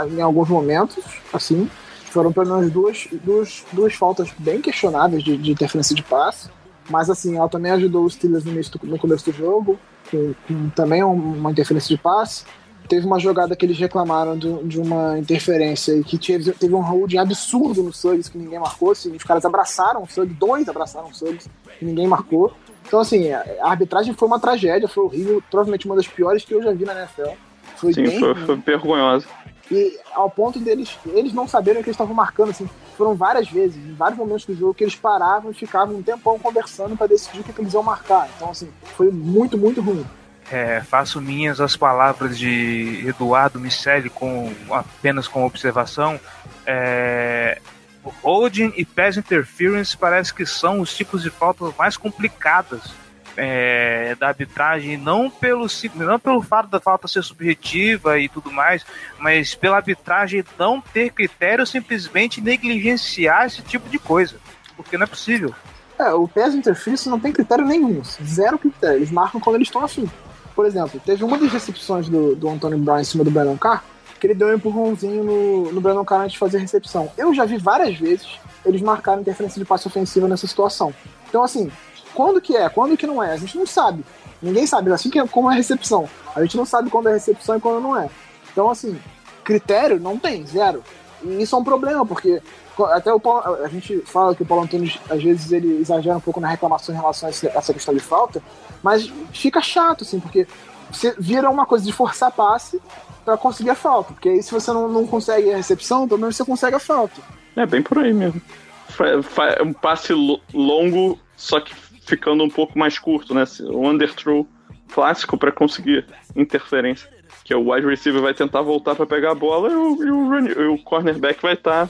D: a- em alguns momentos, assim. Foram pelo menos duas, duas, duas faltas bem questionáveis de, de interferência de passe. Mas assim, ela também ajudou os Steelers no, do- no começo do jogo, com, com também um- uma interferência de passe. Teve uma jogada que eles reclamaram de, de uma interferência e que teve, teve um holding absurdo no Suggs que ninguém marcou. Assim, os caras abraçaram o Suggs, dois abraçaram o Suggs e ninguém marcou. Então, assim, a arbitragem foi uma tragédia, foi horrível, provavelmente uma das piores que eu já vi na NFL. Foi
E: Sim,
D: bem
E: foi, foi vergonhosa.
D: E ao ponto deles, eles não saberem o que eles estavam marcando, assim, foram várias vezes, em vários momentos do jogo, que eles paravam e ficavam um tempão conversando para decidir o que, eles iam marcar. Então, assim, foi muito, muito ruim.
C: É, faço minhas as palavras de Eduardo Miceli com apenas com observação. É, holding e pass interference parece que são os tipos de faltas mais complicadas é, da arbitragem, não pelo, não pelo fato da falta ser subjetiva e tudo mais, mas pela arbitragem não ter critério, simplesmente negligenciar esse tipo de coisa. Porque não é possível.
D: É, o PES Interference não tem critério nenhum, zero critério. Eles marcam quando eles estão afim. Por exemplo, teve uma das recepções do, do Antônio Brown em cima do Brandon Carr, que ele deu um empurrãozinho no, no Brandon Carr antes de fazer a recepção. Eu já vi várias vezes eles marcaram interferência de passe ofensiva nessa situação. Então, assim, quando que é, quando que não é, a gente não sabe. Ninguém sabe, assim que é como é a recepção. A gente não sabe quando é recepção e quando não é. Então, assim, critério não tem, zero. E isso é um problema, porque até o Paulo, a gente fala que o Paulo Antunes, às vezes, ele exagera um pouco na reclamação em relação a essa questão de falta, mas fica chato, assim, porque você vira uma coisa de forçar passe pra conseguir a falta. Porque aí, se você não, não consegue a recepção, pelo menos você consegue a falta.
E: É bem por aí mesmo. Um passe lo- longo, só que ficando um pouco mais curto, né? O underthrow clássico para conseguir interferência. Que é o wide receiver vai tentar voltar para pegar a bola e o, e o, e o cornerback vai estar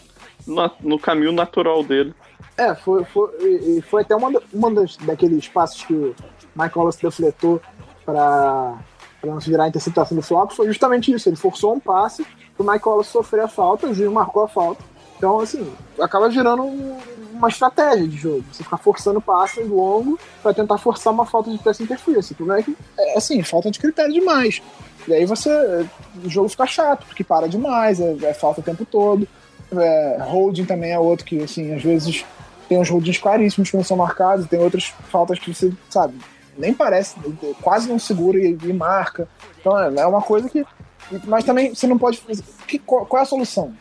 E: no caminho natural dele.
D: É, foi, foi, foi até uma, uma das, daqueles passos que o Mike Wallace defletou para não virar a interceptação do Flop, foi justamente isso. Ele forçou um passe pro Mike Wallace sofrer a falta, o juiz marcou a falta. Então, assim, acaba virando um- uma estratégia de jogo. Você ficar forçando passes longo para tentar forçar uma falta de pass interference. O problema é que, é, assim, falta de critério demais. E aí você. O jogo fica chato, porque para demais, é, é falta o tempo todo. É, holding também é outro que, assim, às vezes tem uns holdings claríssimos que não são marcados, tem outras faltas que você, sabe, nem parece, quase não segura e, e marca. Então é, é uma coisa que. Mas também você não pode. fazer- Que, qual, qual é a solução?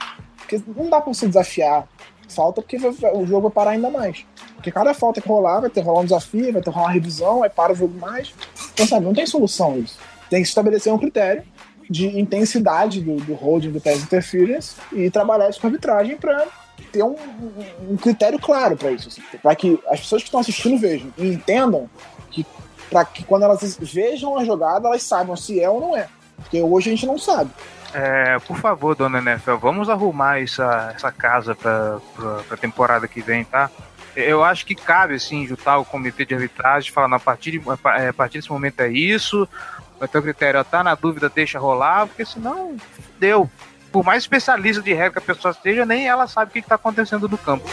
D: Porque não dá pra você desafiar falta, porque o jogo vai parar ainda mais. Porque cada falta que rolar, vai ter rolar um desafio, vai ter rolar uma revisão, aí para o jogo mais. Então, sabe, não tem solução isso. Tem que estabelecer um critério de intensidade do, do holding do pass interference e trabalhar isso com arbitragem para ter um, um- um critério claro para isso, assim, para que as pessoas que estão assistindo vejam e entendam que para que quando elas vejam a jogada elas saibam se é ou não é, porque hoje a gente não sabe.
C: É, por favor, dona NFL, vamos arrumar essa, essa casa pra, pra temporada que vem, tá? Eu acho que cabe, assim, juntar o comitê de arbitragem falar, "Não, a partir, de, a a partir desse momento é isso, o teu critério tá na dúvida, deixa rolar, porque senão, deu. Por mais especialista de regra que a pessoa seja, nem ela sabe o que, que tá acontecendo no campo.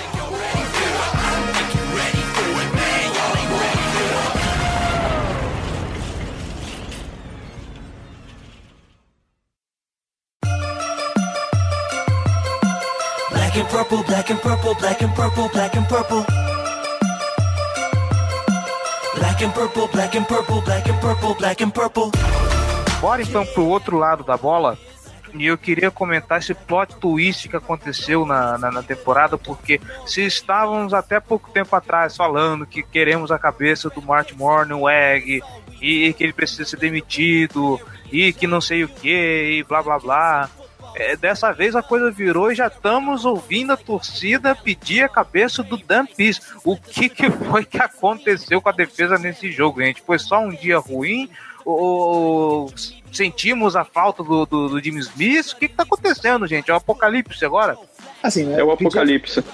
F: And purple, black and purple, black and purple, black and purple. Black and purple, black and purple, black and purple, black and purple.
C: Bora então pro outro lado da bola. E eu queria comentar esse plot twist que aconteceu na, na, na temporada, porque se estávamos até pouco tempo atrás falando que queremos a cabeça do Martin Morningweg e, e que ele precisa ser demitido e que não sei o que e blá blá blá. É, dessa vez a coisa virou e já estamos ouvindo a torcida pedir a cabeça do Dan Pease. O que, que foi que aconteceu com a defesa nesse jogo, gente? Foi só um dia ruim? Ou sentimos a falta do, do, do Jimmy Smith? O que, que tá acontecendo, gente? É o apocalipse agora?
D: Assim, né,
E: É o
D: pedir-
E: apocalipse.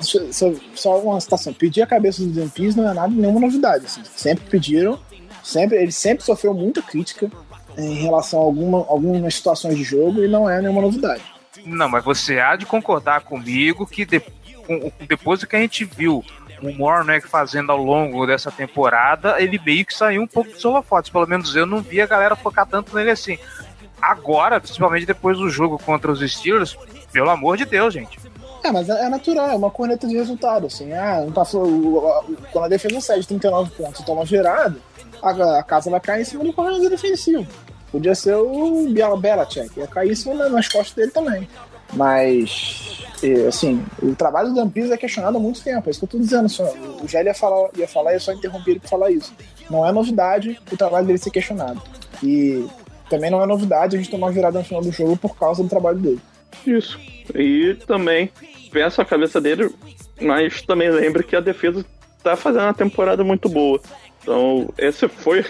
D: Só, só- só uma citação. Pedir a cabeça do Dan Pease não é nada, nenhuma novidade. assim. Sempre pediram, sempre, ele sempre sofreu muita crítica em relação a alguma, algumas situações de jogo e não é nenhuma novidade.
C: Não, mas você há de concordar comigo que de- com- depois do que a gente viu o Morneck fazendo ao longo dessa temporada, ele meio que saiu um pouco dos holofotes. Pelo menos eu não vi a galera focar tanto nele assim. Agora, principalmente depois do jogo contra os Steelers, pelo amor de Deus, gente.
D: É, mas é é natural, é uma corneta de resultado, assim. Ah, não tá, quando a defesa cede 39 pontos e toma virada, a, a casa vai cair em cima do corredor defensivo. Podia ser o Biela Belichick, ia cair da- nas costas dele também. Mas, assim, o trabalho do Dan Pease é questionado há muito tempo, é isso que eu tô dizendo. Só, o Gélio ia falar, ia falar e eu só interrompi ele pra falar isso. Não é novidade o trabalho dele ser questionado. E também não é novidade a gente tomar virada no final do jogo por causa do trabalho dele.
E: Isso. E também peço a cabeça dele, mas também lembre que a defesa tá fazendo uma temporada muito boa. Então, esse foi,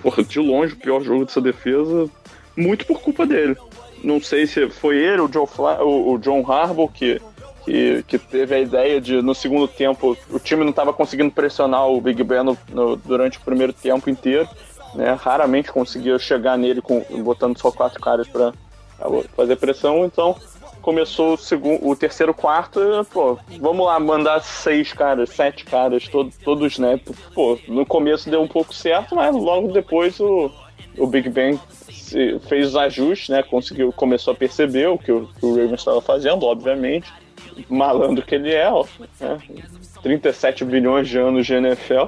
E: porra, de longe, o pior jogo dessa defesa, muito por culpa dele. Não sei se foi ele, o, Joe Fla o, o John Harbaugh, que, que, que teve a ideia de, no segundo tempo, o time não estava conseguindo pressionar o Big Ben no- no- durante o primeiro tempo inteiro. Né? Raramente conseguia chegar nele com, botando só quatro caras para fazer pressão, então começou o, segundo, o terceiro quarto, pô, vamos lá, mandar seis caras, sete caras, todo, todo o snap. Pô, no começo deu um pouco certo, mas logo depois o, o Big se- fez os ajustes, né? Conseguiu, começou a perceber o que o, que o Ravens estava fazendo, obviamente. Malandro que ele é, ó, né? 37 bilhões de anos de NFL.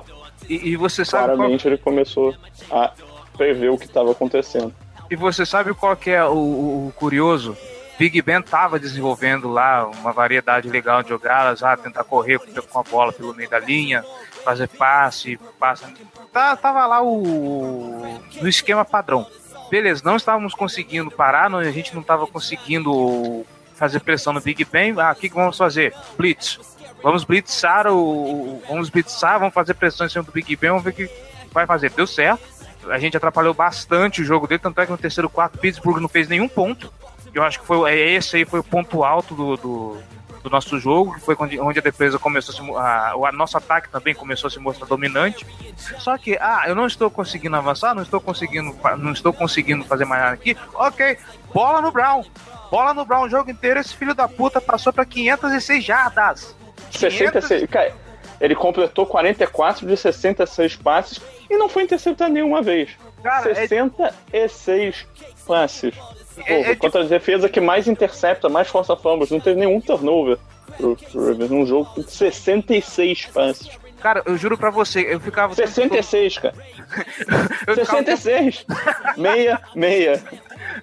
C: E, e você sabe qual,
E: Claramente ele começou a prever o que estava acontecendo.
C: e você sabe qual que é o- o curioso? Big Ben tava desenvolvendo lá uma variedade legal de jogadas, ah, tentar correr com a bola pelo meio da linha, fazer passe, passe. Tá, tava lá o no esquema padrão. Beleza, não estávamos conseguindo parar, não, a gente não estava conseguindo fazer pressão no Big Ben. Ah, o que, que vamos fazer? Blitz. Vamos blitzar o- vamos blitzar, vamos fazer pressão em cima do Big Ben, vamos ver o que vai fazer. Deu certo. A gente atrapalhou bastante o jogo dele, tanto é que no terceiro quarto Pittsburgh não fez nenhum ponto. Eu acho que foi é, esse aí foi o ponto alto do, do, do nosso jogo, que foi onde, a defesa começou a, se, a, o nosso ataque também começou a se mostrar dominante. Só que, ah, eu não estou conseguindo avançar, não estou conseguindo, não estou conseguindo fazer mais nada aqui. Ok, bola no Brown. Bola no Brown o jogo inteiro, esse filho da puta passou para 506 jardas.
E: 66. Cara, ele completou 44 de 66 passes e não foi interceptado nenhuma vez.
C: Cara, é,
E: 66 passes. Pô,
C: é, é
E: contra a defesa que mais intercepta, mais força fumbles, não teve nenhum turnover pro, pro Ravens num jogo com 66 passes.
C: Cara, eu juro pra você, eu ficava. o tempo
E: 66, cara.
C: todo- eu ficava o tempo-
E: 66. Meia, meia.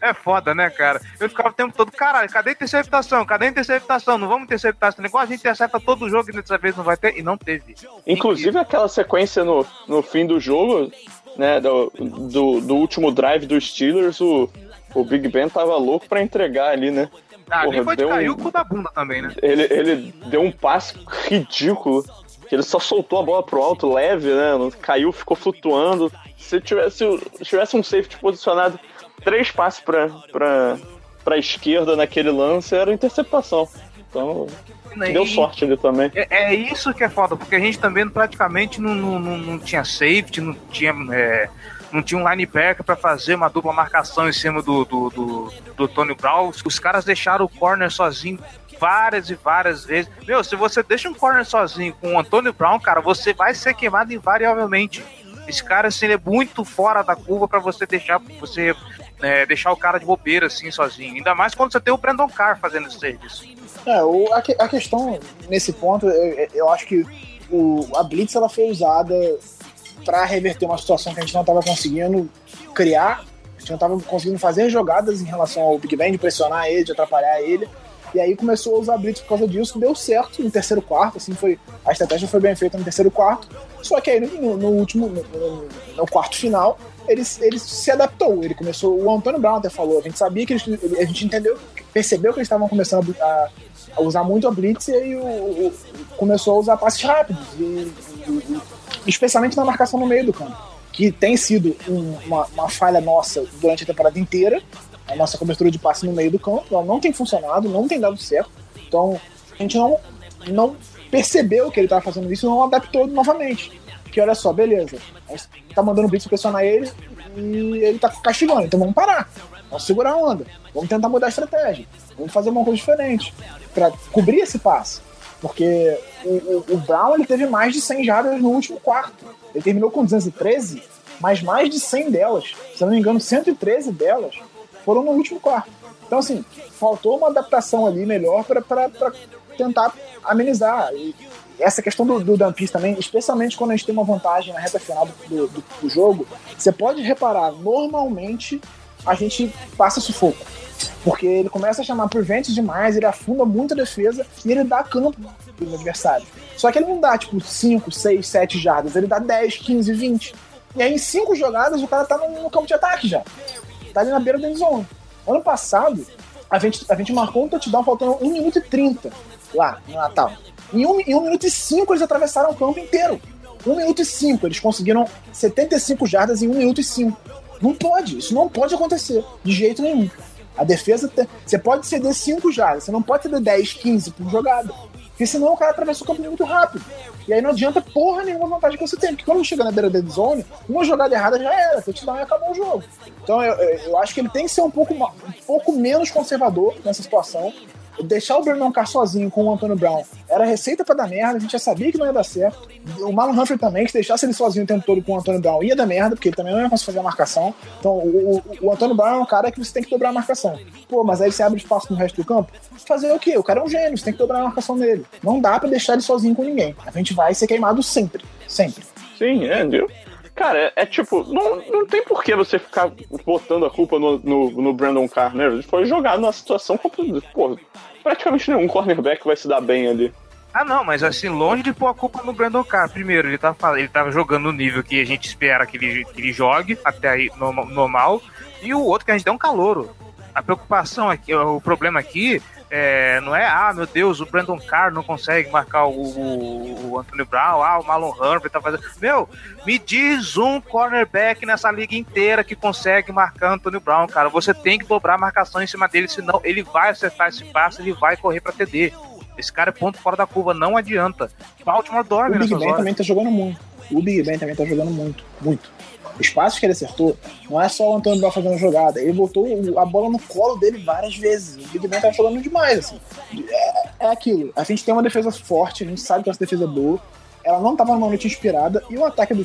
C: É foda, né, cara? Eu ficava o tempo todo, caralho, cadê a interceptação? Cadê a interceptação? Não vamos interceptar esse negócio, a gente intercepta todo o jogo e dessa vez não vai ter, e não teve.
E: Inclusive aquela sequência no, no fim do jogo, né, do, do, do último drive dos Steelers, o, o Big Ben tava louco pra entregar ali, né?
C: Ah,
E: Porra,
C: foi de
E: deu
C: cair
E: um-
C: o cu da bunda também, né?
E: Ele, ele deu um passe ridículo, que ele só soltou a bola pro alto, leve, né? Caiu, ficou flutuando. Se tivesse, se tivesse um safety posicionado três passes pra, pra, pra esquerda naquele lance, era interceptação. Então, deu
C: E-
E: sorte ali também.
C: É, é isso que é foda, porque a gente também praticamente não, não, não, não tinha safety, não tinha, é, não tinha um linebacker pra fazer uma dupla marcação em cima do, do, do, do Tony Brown. Os caras deixaram o corner sozinho várias e várias vezes. Meu, se você deixa um corner sozinho com o Antônio Brown, cara, você vai ser queimado invariavelmente. Esse cara assim, ele é muito fora da curva pra você deixar você é, deixar o cara de bobeira assim sozinho. Ainda mais quando você tem o Brandon Carr fazendo esse serviço.
D: É, o, a, a questão nesse ponto, eu, eu acho que o, a Blitz ela foi usada para reverter uma situação que a gente não estava conseguindo criar, a gente não estava conseguindo fazer jogadas em relação ao Big Ben, de pressionar ele, de atrapalhar ele. E aí começou a usar Blitz por causa disso, deu certo no terceiro quarto, assim, foi, a estratégia foi bem feita no terceiro quarto, só que aí no, no último, no, no- no quarto final, ele, ele se adaptou, ele começou, o Antônio Brown até falou, a gente sabia que eles, a gente entendeu, percebeu que eles estavam começando a, a usar muito a Blitz e aí o, o- começou a usar passes rápidos, e- especialmente na marcação no meio do campo, que tem sido um- uma, uma falha nossa durante a temporada inteira, a nossa cobertura de passe no meio do campo, ela não tem funcionado, não tem dado certo, então a gente não, não percebeu que ele estava fazendo isso e não adaptou novamente. Que olha só, beleza, tá mandando o Blitz pressionar ele e ele tá castigando, então vamos parar, vamos segurar a onda, vamos tentar mudar a estratégia, vamos fazer uma coisa diferente para cobrir esse passe. Porque o, o- o Brown ele teve mais de 100 jardas no último quarto. Ele terminou com 213, mas mais de 100 delas, se não me engano, 113 delas foram no último quarto. Então, assim, faltou uma adaptação ali melhor para tentar amenizar. E essa questão do, do Dampis também, especialmente quando a gente tem uma vantagem na reta final do, do, do jogo, você pode reparar, normalmente a gente passa sufoco. Porque ele começa a chamar prevents demais, ele afunda muito a defesa e ele dá campo pro adversário. Só que ele não dá, tipo, 5, 6, 7 jardas, ele dá 10, 15, 20. E aí, em 5 jogadas, o cara tá no, no campo de ataque já. Tá ali na beira da zone. Ano passado, a gente, a gente marcou um touchdown faltando 1 minuto e 30 lá no Natal. Em 1 em um minuto e 5 eles atravessaram o campo inteiro. 1 minuto e 5. Eles conseguiram 75 jardas em 1 minuto e 5. Não pode, isso não pode acontecer, de jeito nenhum. A defesa, tem- você pode ceder 5 jardas, você não pode ceder 10, 15 por jogada. Porque senão o cara atravessa o campo muito rápido. E aí não adianta porra nenhuma vantagem que você tem. Porque quando chega na beira da zone, uma jogada errada já era, touchdown e acabou o jogo. Então eu, eu, acho que ele tem que ser um pouco, um pouco menos conservador nessa situação. Deixar o Brandon Carr sozinho com o Antônio Brown era receita pra dar merda, a gente já sabia que não ia dar certo. O Marlon Humphrey também, que se deixasse ele sozinho o tempo todo com o Antônio Brown ia dar merda, porque ele também não ia conseguir fazer a marcação. Então o, o, o Antônio Brown é um cara que você tem que dobrar a marcação. Pô, mas aí você abre espaço no resto do campo. Fazer o quê? O cara é um gênio, você tem que dobrar a marcação dele. Não dá pra deixar ele sozinho com ninguém. A gente vai ser queimado sempre. Sempre.
E: Sim, é? Cara, é, é tipo, não, não tem por que você ficar botando a culpa no, no, no Brandon Carr, né? Ele foi jogado numa situação como, pô, praticamente nenhum cornerback vai se dar bem ali.
C: Ah, não, mas assim, longe de pôr a culpa no Brandon Carr. Primeiro, ele tava, fal- ele tava jogando no nível que a gente espera que ele, que ele jogue, até aí norma- normal, e o outro que a gente deu um calouro. A preocupação aqui, o problema aqui é, não é, ah, meu Deus, o Brandon Carr não consegue marcar o, o, o Anthony Brown, ah, o Malon Humphrey tá fazendo. Meu, me diz um cornerback nessa liga inteira que consegue marcar Anthony Brown, cara. Você tem que dobrar a marcação em cima dele, senão ele vai acertar esse passe, ele vai correr pra TD. Esse cara é ponto fora da curva, não adianta. Baltimore dorme
D: O Big Ben também tá jogando muito. O Big Ben também tá jogando muito, muito. Os passos que ele acertou, não é só o Antônio Brown fazendo jogada, ele botou a bola no colo dele várias vezes. O Big Ben jogando demais, assim. É, é aquilo. A gente tem uma defesa forte, a gente sabe que essa defesa é boa. Ela não tava numa noite inspirada e o ataque do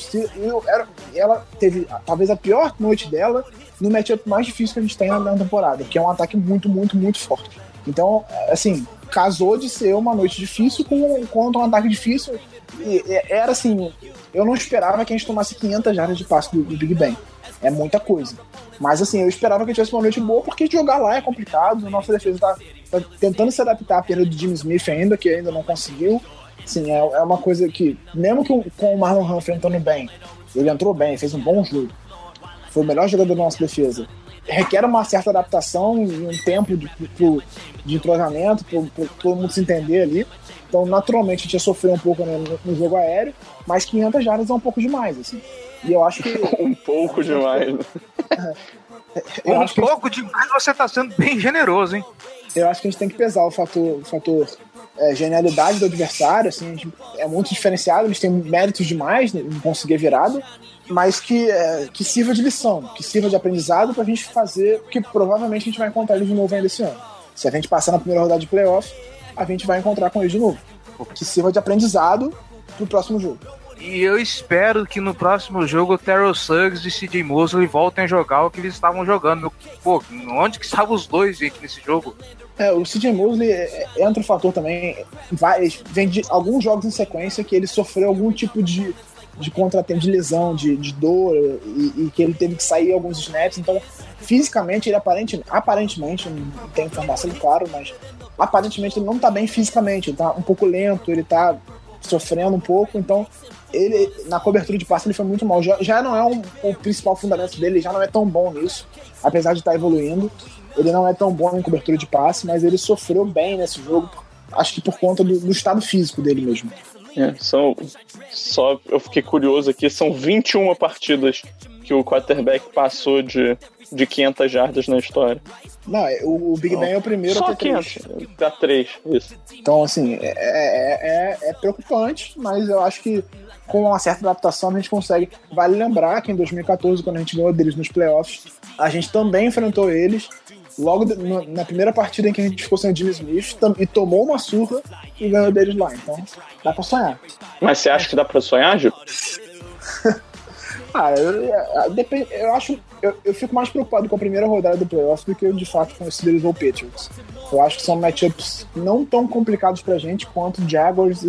D: era- ela teve talvez a pior noite dela no matchup mais difícil que a gente tem na, temporada, que é um ataque muito, muito, muito forte. Então, assim, casou de ser uma noite difícil com, contra um ataque difícil. E, e- era assim, eu não esperava que a gente tomasse 500 jardas de passe do, do Big Ben. É muita coisa. Mas assim, eu esperava que tivesse uma noite boa, porque jogar lá é complicado. Nossa defesa tá, tá tentando se adaptar à perda do Jimmy Smith ainda, que ainda não conseguiu. Sim, é, é uma coisa que, mesmo que com o Marlon Humphrey entrando bem, ele entrou bem, fez um bom jogo. Foi o melhor jogador da nossa defesa. Requer uma certa adaptação e um tempo de, pro- de entrosamento, para todo mundo se entender ali. Então, naturalmente, a gente ia sofrer um pouco né, no, jogo aéreo, mas 500 jardas é um pouco demais, assim. E eu acho que.
E: Um pouco demais.
D: Eu
C: um
D: que
C: pouco demais você tá sendo bem generoso, hein?
D: eu acho que a gente tem que pesar o fator, o fator é, genialidade do adversário, assim, a gente é muito diferenciado, eles têm méritos demais né, em conseguir a virada, mas que, é, que sirva de lição, que sirva de aprendizado pra gente fazer, porque provavelmente a gente vai encontrar eles de novo ainda esse ano. Se a gente passar na primeira rodada de playoff, a gente vai encontrar com eles de novo. Que sirva de aprendizado pro próximo jogo.
C: E eu espero que no próximo jogo o Terrell Suggs e CJ Mosley voltem a jogar o que eles estavam jogando. Pô, onde que estavam os dois, gente, nesse jogo?
D: É, o CJ Mosley é, é outro fator também. Vai, vem de alguns jogos em sequência que ele sofreu algum tipo de, de contratempo, de lesão, de, de dor, e, e que ele teve que sair alguns snaps. Então, fisicamente, ele aparentemente, aparentemente, não tem informação claro, mas aparentemente ele não tá bem fisicamente. Ele tá um pouco lento, ele tá sofrendo um pouco. Então, ele na cobertura de passe ele foi muito mal. Já, já não é um, o principal fundamento dele, já não é tão bom nisso, apesar de estar evoluindo. Ele não é tão bom em cobertura de passe, mas ele sofreu bem nesse jogo, acho que por conta do, do estado físico dele mesmo.
E: É, são só eu fiquei curioso aqui, são 21 partidas que o quarterback passou de, de 500 jardas na história.
D: Não, é, o, o Big Ben é o primeiro
E: Só
D: a ter três.
E: 500, dá 3, isso.
D: Então, assim, é, é, é, é preocupante, mas eu acho que com uma certa adaptação a gente consegue. Vale lembrar que em 2014, quando a gente ganhou deles nos playoffs, a gente também enfrentou eles. Logo na primeira partida em que a gente ficou sem o Jimmy Smith tam- e tomou uma surra e ganhou deles lá. Então, dá pra sonhar.
E: Mas você acha que dá pra sonhar, Gil?
D: Ah, eu, eu, depende- eu acho. Eu, eu fico mais preocupado com a primeira rodada do playoff do que de fato com esse deles ou Patriots. Eu acho que são matchups não tão complicados pra gente quanto Jaguars e,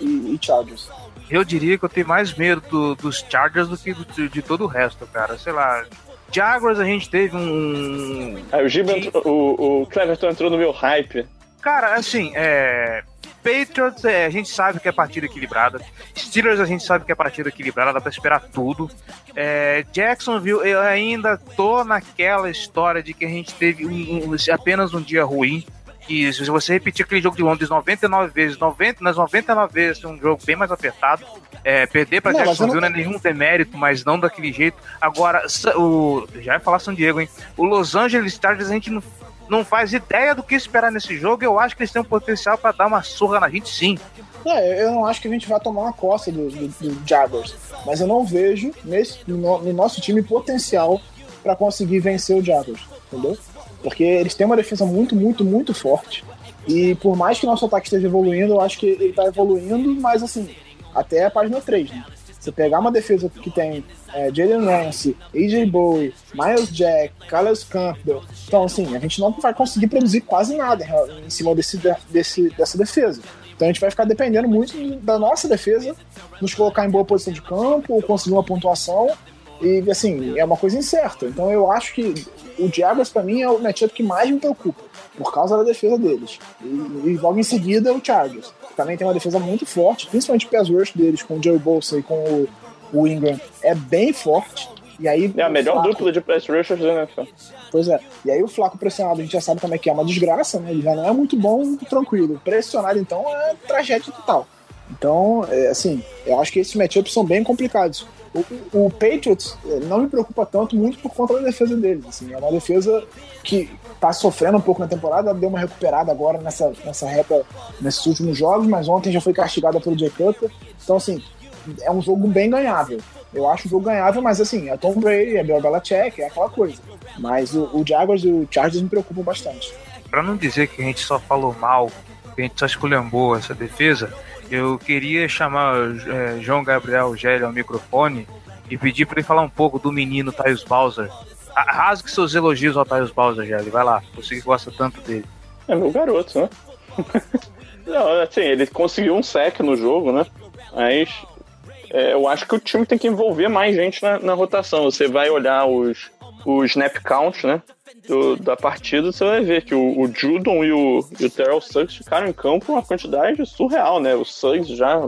D: e, e Chargers.
C: Eu diria que eu tenho mais medo do- dos Chargers do que do- de todo o resto, cara. Sei lá. Jaguars a gente teve um.
E: O Giba entrou, o, o Cleverton entrou no meu hype.
C: Cara, assim, é. Patriots, é, a gente sabe que é partida equilibrada. Steelers, a gente sabe que é partida equilibrada, dá pra esperar tudo. É, Jacksonville, eu ainda tô naquela história de que a gente teve um- um- apenas um dia ruim. E se você repetir aquele jogo de Londres 99 vezes, 90, nas 99 vezes, um jogo bem mais apertado. É, perder
D: eu
C: Jacksonville
D: não-
C: é nenhum demérito, mas não daquele jeito. Agora, o, já ia falar São Diego, hein? O Los Angeles Chargers, a gente não, não faz ideia do que esperar nesse jogo. Eu acho que eles têm um potencial pra dar uma surra na gente, sim.
D: É, eu não acho que a gente vai tomar uma costa do, do, do Jaguars, mas eu não vejo nesse, no, no nosso time potencial pra conseguir vencer o Jaguars, entendeu? Porque eles têm uma defesa muito, muito, muito forte. E por mais que nosso ataque esteja evoluindo, eu acho que ele tá evoluindo, mas assim, até a página 3, né? Você pegar uma defesa que tem é, Jalen Ramsey, AJ Bowie, Miles Jack, Carlos Campbell. Então, assim, a gente não vai conseguir produzir quase nada em cima desse, desse, dessa defesa. Então a gente vai ficar dependendo muito da nossa defesa, nos colocar em boa posição de campo, ou conseguir uma pontuação. E, assim, é uma coisa incerta. Então eu acho que o Jaguars, pra mim, é o matchup que mais me preocupa, por causa da defesa deles. E, e logo em seguida, o Chargers. que Também tem uma defesa muito forte, principalmente o pass rush deles, com o Joey Bolsa e com o, o Ingram. É bem forte. E aí,
E: É a melhor
D: Flaco-
E: dupla de press rushers da NFL.
D: Pois é. E aí o Flaco pressionado, a gente já sabe como é que é uma desgraça, né? Ele já não é muito bom, muito tranquilo. Pressionado, então, é tragédia total. Então, é, assim, eu acho que esses matchups são bem complicados. O, o Patriots eh, não me preocupa tanto muito por conta da defesa deles. Assim, é uma defesa que tá sofrendo um pouco na temporada, deu uma recuperada agora nessa, nessa reta, nesses últimos jogos, mas ontem já foi castigada pelo Jay Cutler. Então, assim, é um jogo bem ganhável. Eu acho um jogo ganhável, mas assim, é Tom Brady, é Bill Belichick, é aquela coisa. Mas o, o Jaguars e o Chargers me preocupam bastante.
C: Pra não dizer que a gente só falou mal, que a gente só esculhambou essa defesa, eu queria chamar é, João Gabriel Gelli ao microfone e pedir pra ele falar um pouco do menino Tyus Bowser. Rasgue seus elogios ao Tyus Bowser, Gelli. Vai lá, você que gosta tanto dele.
E: É meu garoto, né? Não, assim, ele conseguiu um sec no jogo, né? Mas é, eu acho que o time tem que envolver mais gente na, na rotação. Você vai olhar os, os snap count, né? Do- da partida, você vai ver que o, o Judon e o, e o Terrell Suggs ficaram em campo uma quantidade surreal, né? O Suggs já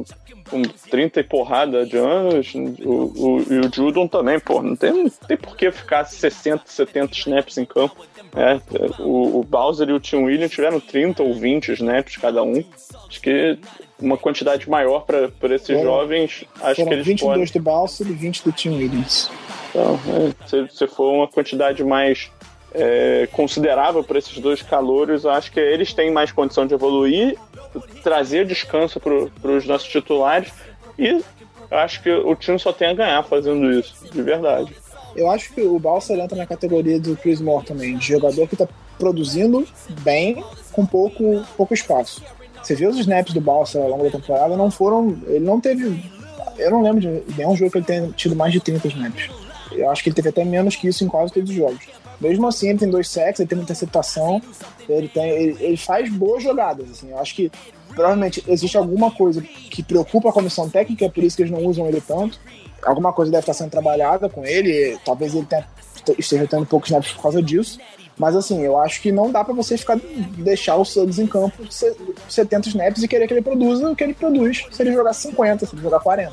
E: com 30 e porrada de anos, o, o- e o Judon também, pô, não tem, não tem por que ficar 60, 70 snaps em campo. né? o, o Bowser e o Tim Williams tiveram 30 ou 20 snaps cada um. Acho que uma quantidade maior para esses
D: Foram-
E: jovens, acho que eles
D: 22
E: podem.
D: do Balser e 20 do Tim Williams.
E: Então, é, se, se for uma quantidade mais é, considerável para esses dois calouros, acho que eles têm mais condição de evoluir, trazer descanso para os nossos titulares e acho que o time só tem a ganhar fazendo isso, de verdade.
D: Eu acho que o Balser entra na categoria do Chris Moore também, de jogador que tá produzindo bem com pouco, pouco espaço. Você vê os snaps do Balser ao longo da temporada, não foram. Ele não teve. Eu não lembro de nenhum jogo que ele tenha tido mais de 30 snaps. Eu acho que ele teve até menos que isso em quase todos os jogos. Mesmo assim, ele tem dois sacks, ele tem uma interceptação, ele, tem, ele, ele faz boas jogadas. Assim. Eu acho que provavelmente existe alguma coisa que preocupa a comissão técnica, é por isso que eles não usam ele tanto. Alguma coisa deve estar sendo trabalhada com ele, talvez ele tenha, esteja tendo poucos snaps por causa disso. Mas assim, eu acho que não dá pra você ficar deixar o Suggs em campo se- 70 snaps e querer que ele produza o que ele produz se ele jogar 50, se ele jogar 40.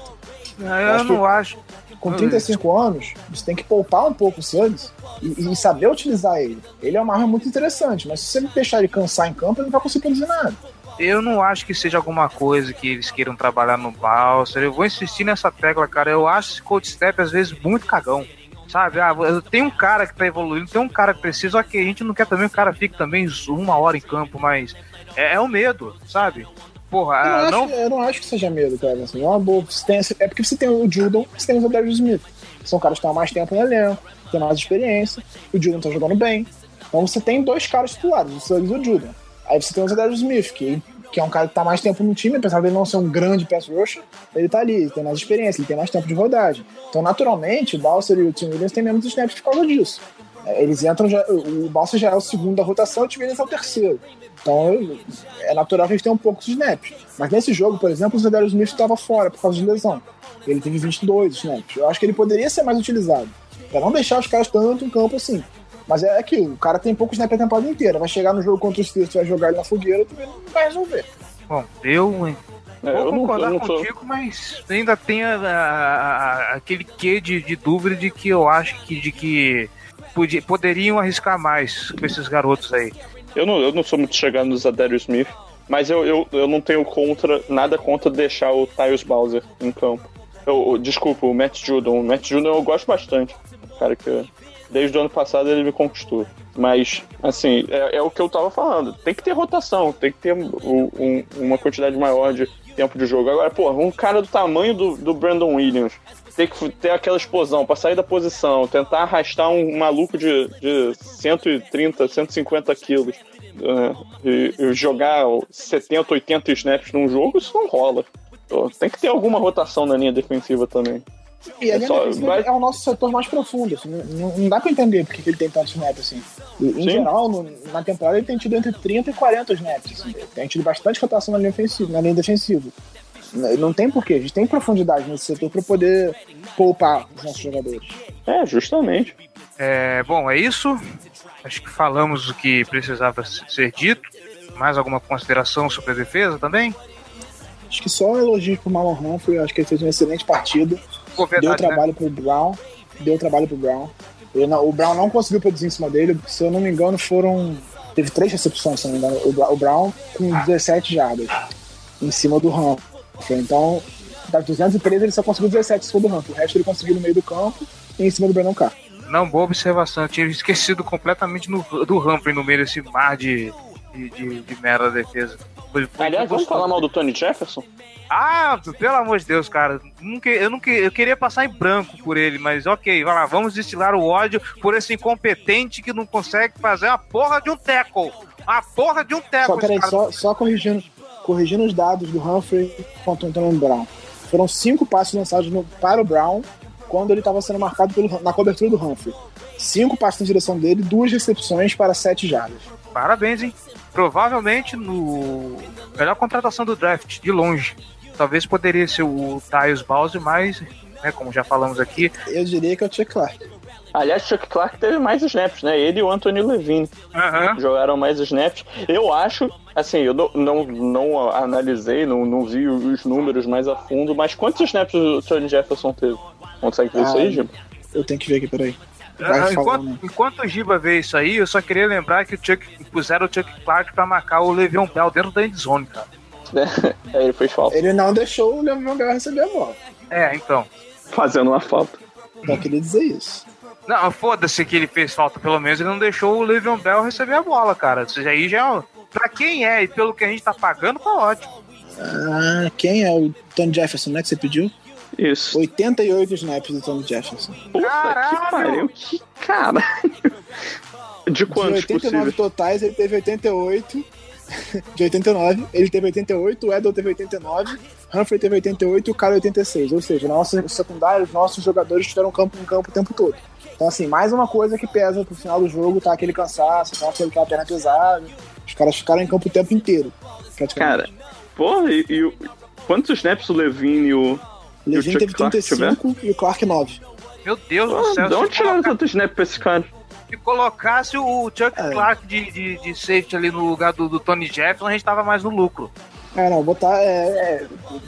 C: Eu
D: acho
C: não acho.
D: Com 35 anos, você tem que poupar um pouco o Suggs e, e saber utilizar ele. Ele é uma arma muito interessante, mas se você deixar ele cansar em campo, ele não vai conseguir produzir nada.
C: Eu não acho que seja alguma coisa que eles queiram trabalhar no Balser. Eu vou insistir nessa tecla, cara. Eu acho esse coach step às vezes muito cagão. Sabe? Ah, tem um cara que tá evoluindo, tem um cara que precisa, ok, a gente não quer também que o cara fique também uma hora em campo, mas é, é o medo, sabe? Porra,
D: Eu não, acho,
C: não,
D: que- eu não acho que seja medo, cara. Assim, é uma boa. Tem- é porque você tem o Judon, você tem o Darius Smith. São caras que estão há mais tempo no elenco, têm mais experiência. O Judon tá jogando bem. Então você tem dois caras titulares, o Suggs e o Judon. Aí você tem o Darius Smith, que, que é um cara que tá mais tempo no time, apesar dele não ser um grande pass rusher, ele tá ali, ele tem mais experiência, ele tem mais tempo de rodagem. Então, naturalmente, o Balser e o Tim Williams têm menos snaps por causa disso. É, Eles entram, já, o Balser já é o segundo da rotação e o Tim Williams é o terceiro. Então eu- é natural que eles tenham poucos snaps. Mas nesse jogo, por exemplo, o Zedarius Smith estava fora por causa de lesão. Ele teve 22 snaps. Eu acho que ele poderia ser mais utilizado. Pra não deixar os caras tanto em campo assim. Mas é aquilo, o cara tem pouco snap a temporada inteira. Vai chegar no jogo contra os Steelers, vai jogar ele na fogueira, também não vai resolver.
C: bom, eu
E: É,
C: Vou
E: eu não,
C: concordar
E: eu não tô.
C: contigo, mas ainda tem a- a- a- aquele quê de, de dúvida de que eu acho que, de que podia- poderiam arriscar mais com esses garotos aí.
E: Eu não, eu não sou muito chegado no Zadarius Smith, mas eu, eu, eu não tenho contra nada contra deixar o Tyus Bowser em campo. Eu, eu- desculpa, o Matt Judon. O Matt Judon eu gosto bastante. Cara que desde o ano passado ele me conquistou. Mas, assim, é, é o que eu tava falando. Tem que ter rotação, tem que ter o- um- uma quantidade maior de tempo de jogo. Agora, pô, um cara do tamanho do, do Brandon Williams tem que ter aquela explosão pra sair da posição, tentar arrastar um maluco de, de 130, 150 quilos eh, e, e jogar 70, 80 snaps num jogo, isso não rola. Pô, Tem que ter alguma rotação na linha defensiva também.
D: E a
E: É só- vai-
D: é o nosso setor mais profundo. assim, não, não dá pra entender porque que ele tem tantos snaps assim. E, em
E: Sim.
D: geral, no- na temporada ele tem tido entre 30 e 40 snaps. Assim, tem tido bastante rotação na linha, ofensiva, na linha defensiva. N- Não tem porquê, a gente tem profundidade nesse setor pra poder poupar os nossos jogadores.
E: É, justamente.
C: É, bom, é isso. Acho que falamos o que precisava ser dito. Mais alguma consideração sobre a defesa também?
D: Acho que só elogios pro Marlon Humphrey, acho que ele fez uma excelente partida. Deu
C: verdade, né?
D: trabalho pro Brown. Deu trabalho pro Brown. Ele não- o Brown não conseguiu produzir em cima dele. Se eu não me engano, foram. Teve três recepções, se eu não me engano. O Brown com 17 jardas em cima do Humphrey. Então, das 213, ele só conseguiu 17 em cima do Humphrey. O resto ele conseguiu no meio do campo e em cima do Brandon Carr.
C: Não, boa observação. Eu tinha esquecido completamente no- do Humphrey no meio desse mar de, de, de, de merda da defesa. Foi- foi-
E: Aliás, vamos falar mal do Tony Jefferson?
C: Ah, pelo amor de Deus, cara. Nunca, eu, nunca, eu queria passar em branco por ele, mas ok, vai lá, vamos destilar o ódio por esse incompetente que não consegue fazer a porra de um tackle. A porra de um tackle.
D: Só, peraí, só, só corrigindo, corrigindo os dados do Humphrey contra o Antonio Brown. Foram cinco passes lançados no- para o Brown quando ele estava sendo marcado pelo- na cobertura do Humphrey. Cinco passes na direção dele, duas recepções para sete jardas.
C: Parabéns, hein? Provavelmente no melhor contratação do draft, de longe. Talvez poderia ser o Tyus Bowser, mas, né, como já falamos aqui,
D: Eu diria que é o Chuck Clark.
E: Aliás, Chuck Clark teve mais snaps, né? Ele e o Anthony Levine
C: aham,
E: jogaram mais snaps. Eu acho, assim, eu não, não, não analisei, não, não vi os números mais a fundo, mas quantos snaps o Tony Jefferson teve? Consegue ver isso aí,
D: Ah,
E: Giba?
D: Eu tenho que ver aqui, peraí.
C: Ah, enquanto, enquanto o Giba vê isso aí, eu só queria lembrar que o Chuck, puseram o Chuck Clark pra marcar o Le'Veon Bell dentro da endzone, cara.
E: É, ele fez falta.
D: Ele não deixou o Le'Veon Bell receber a bola.
C: É, então.
E: Fazendo uma falta.
D: Só queria dizer isso.
C: Não, foda-se que ele fez falta, pelo menos ele não deixou o Le'Veon Bell receber a bola, cara. Isso aí já é. um- Pra quem é e pelo que a gente tá pagando, tá ótimo.
D: Ah, quem é o Tony Jefferson, né, que você pediu?
E: Isso.
D: 88 snaps do Tony Jefferson.
E: Puta
C: Caralho!
E: que pariu. Que caralho. De
D: De
E: quantos
D: 89
E: possíveis?
D: totais, ele teve 88 de 89, ele teve 88, o Edel teve 89, Humphrey teve 88 e o cara 86. Ou seja, na nossa secundária, os nossos jogadores tiveram campo em campo o tempo todo. Então, assim, mais uma coisa que pesa pro final do jogo, tá aquele cansaço, tá aquele que a perna pesada. Os caras ficaram em campo o tempo inteiro, praticamente.
E: Cara, porra, e, e quantos snaps o Levine e o.
D: o Levine
E: Chuck
D: teve
E: Clark
D: 35 e o Clark 9.
C: Meu Deus do
E: Porra,
C: céu.
E: de onde tiraram
C: colocar-
E: tanto snap pra esse cara?
C: se colocasse o Chuck
D: É.
C: Clark de, de, de safety ali no lugar do, do Tony Jefferson, a gente tava mais no lucro.
D: É, não, botar. É,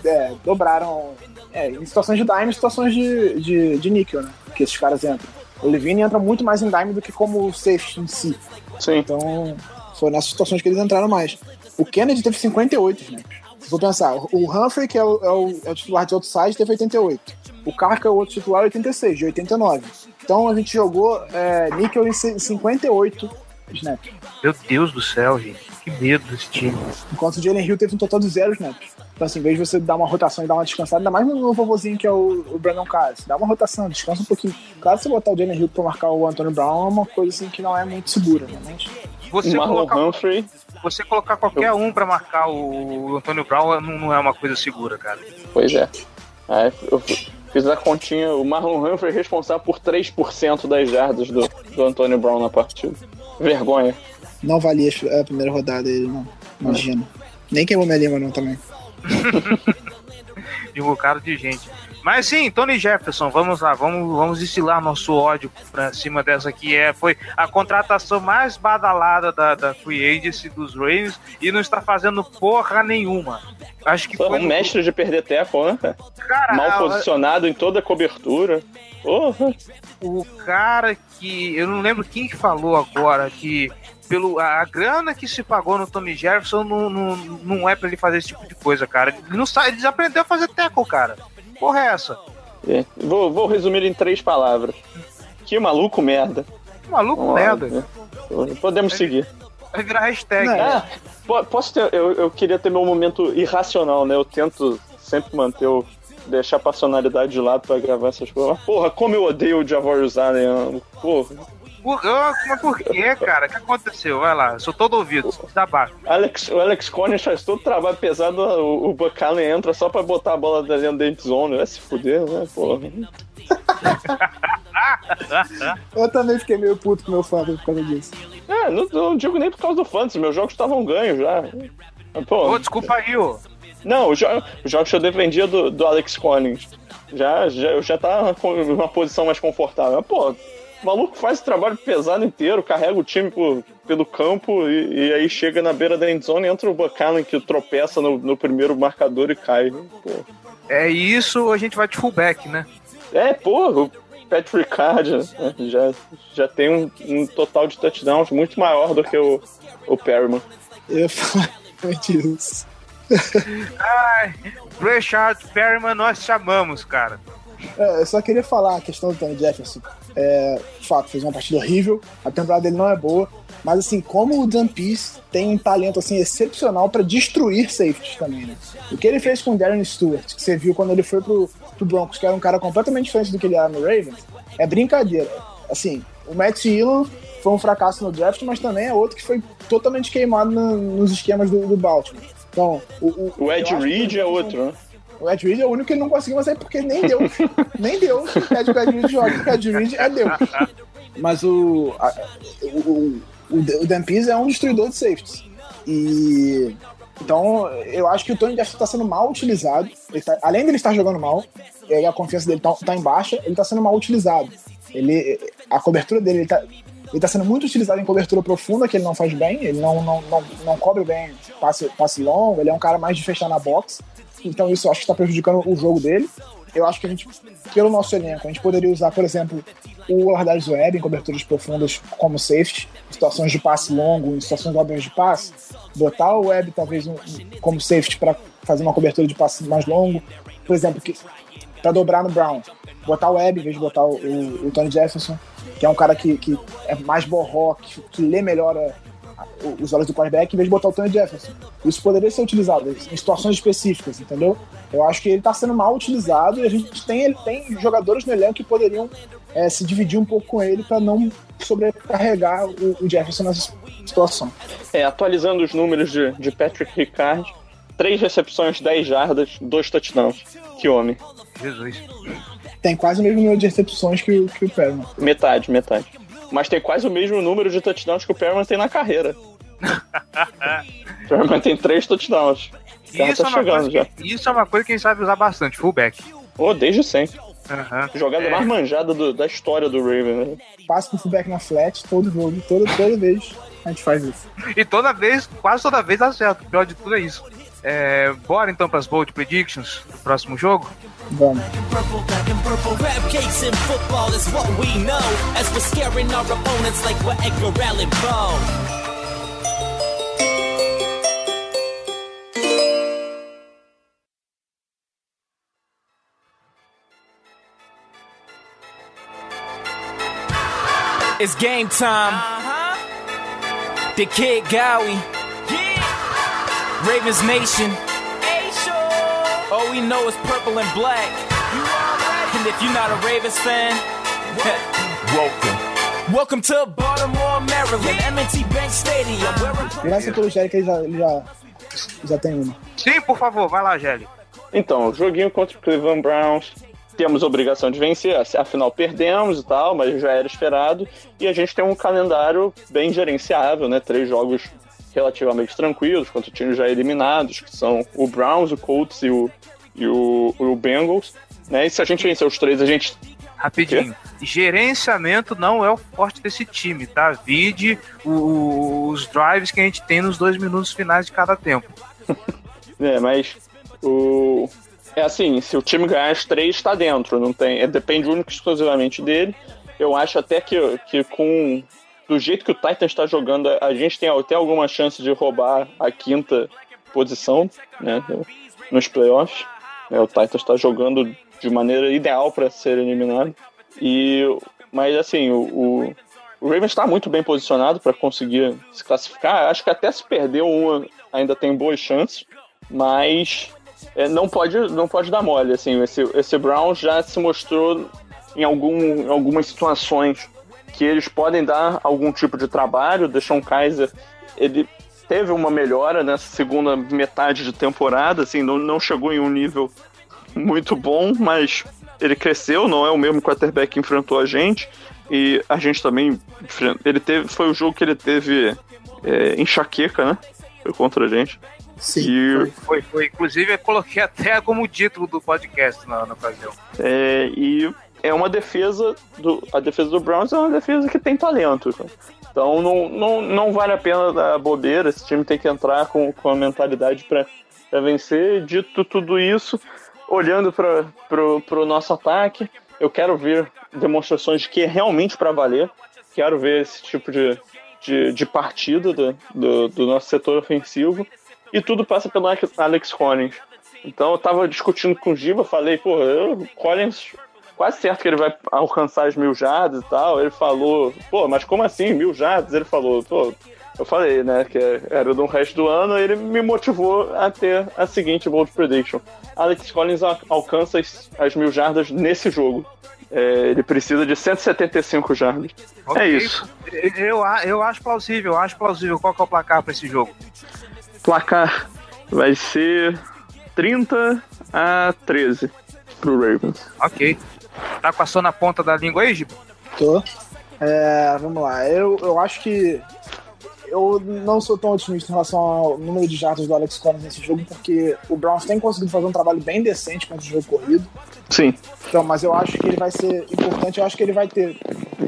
D: é, é, dobraram. É, em situações de dime, situações de, de, de níquel, né? Que esses caras entram. O Levine entra muito mais em dime do que como safety em si.
E: Sim.
D: Então, foi nessas situações que eles entraram mais. O Kennedy teve 58 snaps. Se for pensar, o Humphrey, que é o, é o- é o titular de outside, teve 88. O Carr, que é o outro titular, 86, de 89. Então a gente jogou é, níquel em ci- 58 snaps.
C: Meu Deus do céu, gente. Que medo desse time.
D: Enquanto o Jalen Hill teve um total de zero snaps. Então, assim, em vez de você dar uma rotação e dar uma descansada, ainda mais no, no vovozinho que é o, o Brandon Carlos, dá uma rotação, descansa um pouquinho. Claro, se você botar o Jalen Hill pra marcar o Antonio Brown é uma coisa assim que não é muito segura, né? Mas
C: Você
E: Marlon
C: colocar,
E: Humphrey.
C: você colocar qualquer um pra marcar o Antônio Brown não, não é uma coisa segura, cara.
E: Pois é. Aí eu fiz a continha, o Marlon Humphrey é responsável por 3% das jardas do, do Antônio Brown na partida. Vergonha.
D: não valia a primeira rodada ele, não. Imagina. Nem queimou minha língua, não, também.
C: De um bocado de gente. Mas sim, Tony Jefferson, vamos lá, vamos, vamos destilar nosso ódio pra cima dessa que é, foi a contratação mais badalada da, da Free Agency dos Ravens e não está fazendo porra nenhuma. Acho que foi
E: um mestre de perder teco, né? cara? Mal posicionado em toda a cobertura. Porra.
C: o cara que eu não lembro quem que falou agora que pelo a, grana que se pagou no Tony Jefferson não, não, não é pra ele fazer esse tipo de coisa, cara. Ele não sabe, ele desaprendeu a fazer tackle, cara. Porra é essa?
E: É, Vou, vou resumir em três palavras. Que maluco merda.
C: Que maluco
E: Vamos lá,
C: merda.
E: né? Podemos seguir.
C: Vai virar hashtag. Né?
E: Ah, po- posso ter. Eu, eu queria ter meu momento irracional, né? Eu tento sempre manter o. deixar a passionalidade de lado pra gravar essas coisas. Mas, porra, como eu odeio o Javor Zane. Porra.
C: Por, ah, mas por quê, cara? O que aconteceu? Vai lá, sou todo ouvido, baixo.
E: Alex, o Alex Collins faz todo o trabalho pesado, o, o Buck Allen entra só pra botar a bola dentro da end zone. Vai se fuder, né? Porra.
D: Eu também fiquei meio puto com o meu fã por causa disso.
E: É, não, não digo nem por causa do Fantasy, meus jogos estavam ganhos já. Pô,
C: Ô, desculpa aí, ô.
E: Não, os, jo os jogos que eu defendia do, do Alex Collins. Já, já, eu já tava com uma posição mais confortável. Pô, o maluco faz o trabalho pesado inteiro, carrega o time por- pelo campo e, e aí chega na beira da endzone e entra o Buck Allen que tropeça no, no primeiro marcador e cai. Pô.
C: É isso, a gente vai de fullback, né?
E: É, pô, o Patrick Card né, já, já tem um, um total de touchdowns muito maior do que o, o Perryman.
D: Eu isso.
C: Ai, Rashard Perryman nós chamamos, cara.
D: É, eu só queria falar a questão do Tony Jefferson. É, fato, fez uma partida horrível, a temporada dele não é boa, mas assim, como o Dan Pease tem um talento assim excepcional pra destruir safeties também, né? O que ele fez com o Darren Stewart, que você viu quando ele foi pro, pro Broncos, que era um cara completamente diferente do que ele era no Ravens, é brincadeira. Assim, o Matt Dillon foi um fracasso no draft, mas também é outro que foi totalmente queimado no- nos esquemas do, do Baltimore. Então, o, o,
E: O Ed Reed é outro, né?
D: O Ed Reed é o único que ele não conseguiu, mas é porque nem Deus, nem Deus pede que o Ed Reed jogue, porque o Ed Reed é Deus. Mas o, a- o, o, o, é um destruidor de safeties. E então eu acho que o Tony Jefferson está sendo mal utilizado. Ele tá- além dele estar jogando mal, e aí a confiança dele tá, tá em baixa, ele está sendo mal utilizado. Ele, a cobertura dele, ele tá, ele tá sendo muito utilizado em cobertura profunda, que ele não faz bem, ele não, não, não, não cobre bem passe, passe longo, ele é um cara mais de fechar na box. Então isso eu acho que está prejudicando o jogo dele. Eu acho que a gente, pelo nosso elenco, a gente poderia usar, por exemplo, o Lardarius Web em coberturas profundas como safety, em situações de passe longo, em situações óbvias de passe. Botar o Web talvez um- como safety para fazer uma cobertura de passe mais longo. Por exemplo, para dobrar no Brown. Botar o Web em vez de botar o, o- o Tony Jefferson, que é um cara que, que é mais borró, que, que lê melhor a, os olhos do quarterback em vez de botar o Tony Jefferson. Isso poderia ser utilizado em situações específicas, entendeu? Eu acho que ele está sendo mal utilizado e a gente tem, ele tem jogadores no elenco que poderiam é, se dividir um pouco com ele para não sobrecarregar o, o Jefferson nessa situação.
E: É, atualizando os números de, de Patrick Ricard, três recepções, 10 jardas, dois touchdowns. Que homem.
C: Jesus.
D: Tem quase o mesmo número de recepções que, o- que o Perman.
E: Metade, metade. Mas tem quase o mesmo número de touchdowns que o Perman tem na carreira. o Perman tem três touchdowns.
C: Isso,
E: tá
C: é uma
E: chegando
C: coisa
E: já.
C: que, isso é uma coisa que a gente sabe usar bastante, fullback.
E: Oh, desde sempre.
C: Aham.
E: Jogada
C: É.
E: mais manjada do- da história do Raven, né?
D: Passe pro fullback na flat todo jogo, toda, toda vez a gente faz isso.
C: E toda vez, quase toda vez dá certo. O pior de tudo é isso. É, bora então pras bold predictions do próximo jogo?
D: Vamos.
F: As.
G: It's game time. The Kid Gowie. Ravens Nation. All we know is purple and black. And if you're not a Ravens fan, welcome. Welcome to Baltimore, Maryland, M&T Bank Stadium. Where we're
D: Começa pelo Jerry que ele já, ele já, já tem uma.
C: Sim, por favor, vai lá, Gelli.
E: Então, joguinho contra o Cleveland Browns. Temos obrigação de vencer, afinal perdemos e tal, mas já era esperado. E a gente tem um calendário bem gerenciável, né? Três jogos relativamente tranquilos contra times já eliminados, que são o Browns, o Colts e o, e o, o Bengals. Né? E se a gente vencer os três, a gente
C: Rapidinho. Gerenciamento não é o forte desse time, tá? Vide o- os drives que a gente tem nos dois minutos finais de cada tempo.
E: É, mas o. É assim, se o time ganhar as três, está dentro. Não tem, é, depende único e exclusivamente dele. Eu acho até que, que com. Do jeito que o Titans está jogando, a gente tem até alguma chance de roubar a quinta posição né, nos playoffs. É, o Titans está jogando de maneira ideal para ser eliminado. E, mas assim, o, o, Ravens está muito bem posicionado para conseguir se classificar. Acho que até se perder uma ainda tem boas chances, mas é, não pode não pode dar mole. Assim, esse, esse Brown já se mostrou em, algum, em algumas situações que eles podem dar algum tipo de trabalho. O Deshaun Kaiser ele teve uma melhora nessa segunda metade de temporada, assim, não, não chegou em um nível muito bom, mas ele cresceu, não é o mesmo quarterback que enfrentou a gente. E a gente também. Ele teve. Foi o jogo que ele teve é, enxaqueca, né? Foi contra a gente.
D: Sim.
E: E,
C: Foi, foi. Inclusive, eu coloquei até como título do podcast na, na ocasião.
E: é, e é uma defesa. Do, a defesa do Browns é uma defesa que tem talento. Então não, não, não vale a pena dar bobeira. Esse time tem que entrar com, com a mentalidade para vencer. Dito tudo isso, olhando para o nosso ataque, eu quero ver demonstrações de que é realmente para valer. Quero ver esse tipo de, de, de partida do, do, do nosso setor ofensivo. E tudo passa pelo Alex Collins. Então eu tava discutindo com o Giba, falei, pô, eu, Collins, quase certo que ele vai alcançar as mil jardas e tal. Ele falou, pô, mas como assim, mil jardas? Ele falou, pô, eu falei, né, que era do resto do ano, ele me motivou a ter a seguinte bold prediction. Alex Collins al- alcança as, as mil jardas nesse jogo. É, ele precisa de 175 jardas. É
C: Ok.
E: isso.
C: Eu, eu acho plausível, eu acho plausível. Qual que é o placar pra esse jogo?
E: Placar vai ser 30 a 13 pro Ravens.
C: Ok. Tá com a sua na ponta da língua aí, Giba?
D: Tô. É, vamos lá. Eu, eu acho que eu não sou tão otimista em relação ao número de jardas do Alex Collins nesse jogo, porque o Browns tem conseguido fazer um trabalho bem decente contra o jogo corrido.
E: Sim.
D: Então, mas eu acho que ele vai ser importante. Eu acho que ele vai ter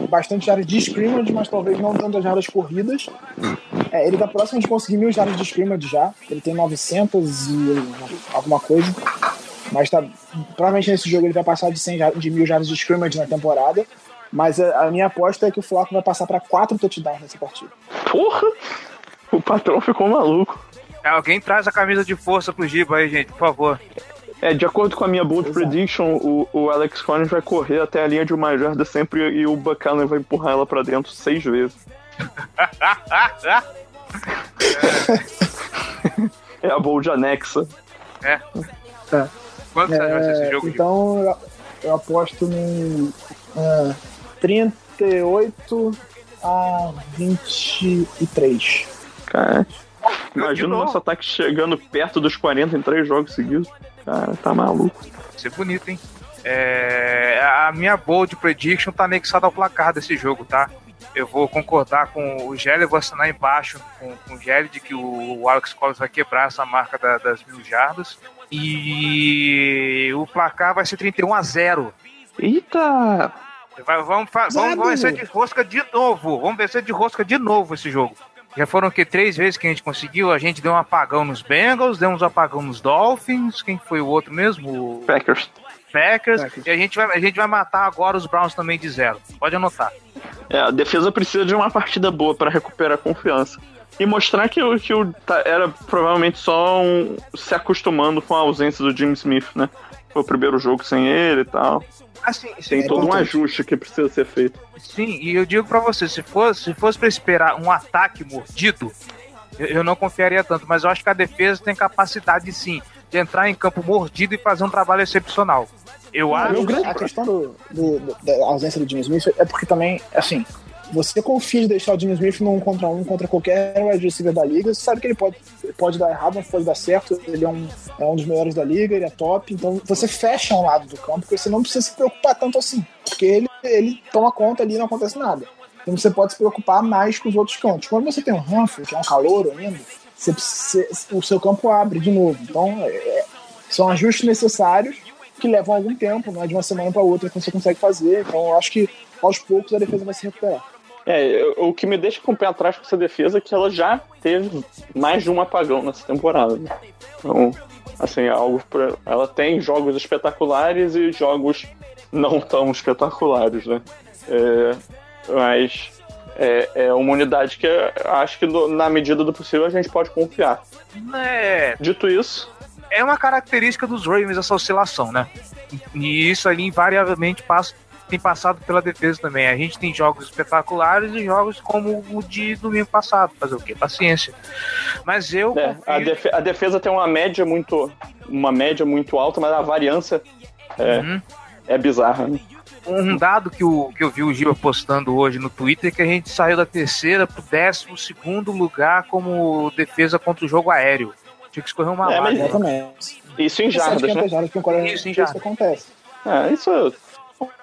D: bastante jardas de scrimmage, mas talvez não tantas jardas corridas. É, ele tá próximo de conseguir mil jardas de scrimmage já. Ele tem 900 e alguma coisa. Mas tá, provavelmente nesse jogo ele vai passar de, 100 jardas, de mil jardas de scrimmage na temporada. Mas a, a minha aposta é que o Flaco vai passar para quatro touchdowns nessa partida.
E: Porra! O patrão ficou maluco.
C: É, Alguém traz a camisa de força pro Giba aí, gente, por favor.
E: É, de acordo com a minha bold
D: Exato.
E: prediction, o, o Alex Collins vai correr até a linha de uma jarda sempre e o Buchanan vai empurrar ela pra dentro seis vezes. É a bowl de anexa.
C: Quanto você vai ser esse
D: É,
C: jogo?
D: Então eu, eu aposto num é, 38 a 23.
E: Cara, imagina o nosso ataque chegando perto dos 40 em três jogos seguidos. Cara, tá maluco.
C: Vai ser bonito, hein? É, a minha bold prediction tá anexada ao placar desse jogo, tá? Eu vou concordar com o Gelli, eu vou assinar embaixo com, com o Gelli de que o, o Alex Collins vai quebrar essa marca da- das mil jardas. E o placar vai ser 31 a 0.
E: Eita!
C: Vai- vamos, vamos, vamos vencer de rosca de novo. Vamos vencer de rosca de novo esse jogo. Já foram que três vezes que a gente conseguiu. A gente deu um apagão nos Bengals, deu um apagão nos Dolphins. Quem foi o outro mesmo?
E: Packers.
C: Packers.
D: Packers.
C: E a gente, vai, a gente vai matar agora os Browns também de zero. Pode anotar.
E: É, a defesa precisa de uma partida boa pra recuperar a confiança. E mostrar que, o- que o, tá- era provavelmente só um, se acostumando com a ausência do Jim Smith, né? Foi o primeiro jogo sem ele e tal.
C: Assim,
E: Tem
C: sim,
E: todo um ajuste que precisa ser feito.
C: sim, e eu digo pra você, se fosse, se fosse pra esperar um ataque mordido, eu, eu não confiaria tanto. Mas eu acho que a defesa tem capacidade, sim, de entrar em campo mordido e fazer um trabalho excepcional. Eu acho.
D: A questão do, do- da ausência do Jimmy Smith é porque também, assim, você confia de deixar o Jimmy Smith num contra um contra qualquer wide receiver da liga, você sabe que ele pode, pode dar errado, mas pode dar certo, ele é um, é um dos melhores da liga, ele é top, então você fecha um lado do campo, porque você não precisa se preocupar tanto assim, porque ele, ele toma conta ali e não acontece nada. Então você pode se preocupar mais com os outros cantos. Quando você tem um Humphrey, que é um calor ainda, o seu campo abre de novo. Então, é- é- são ajustes necessários que levam algum tempo, não é de uma semana para outra que você consegue fazer. Então, eu acho que aos poucos a defesa vai se recuperar.
E: É, o que me deixa com o pé atrás com essa defesa é que ela já teve mais de um apagão nessa temporada. né? Então, assim, é algo pra, ela tem jogos espetaculares e jogos não tão espetaculares, né? É, mas é, é uma unidade que acho que na medida do possível a gente pode confiar.
C: É,
E: Dito isso,
C: é uma característica dos Ravens essa oscilação, né? E isso ali invariavelmente passa, tem passado pela defesa também. A gente tem jogos espetaculares e jogos como o de domingo passado. Fazer o quê? Paciência. Mas eu
E: é, a,
C: confio-
E: defe- a defesa tem uma média muito uma média muito alta, mas a variância é,
C: Uhum.
E: é bizarra. Né?
C: Um dado que, o, que eu vi o Giba postando hoje no Twitter é que a gente saiu da terceira pro décimo segundo lugar como defesa contra o jogo aéreo. Tinha que escorrer uma
E: É, mas-.
D: Exatamente.
E: Isso em jardas, né?
D: jardas quarterback,
C: Isso, em
D: isso
C: jardas.
D: acontece.
E: É, isso.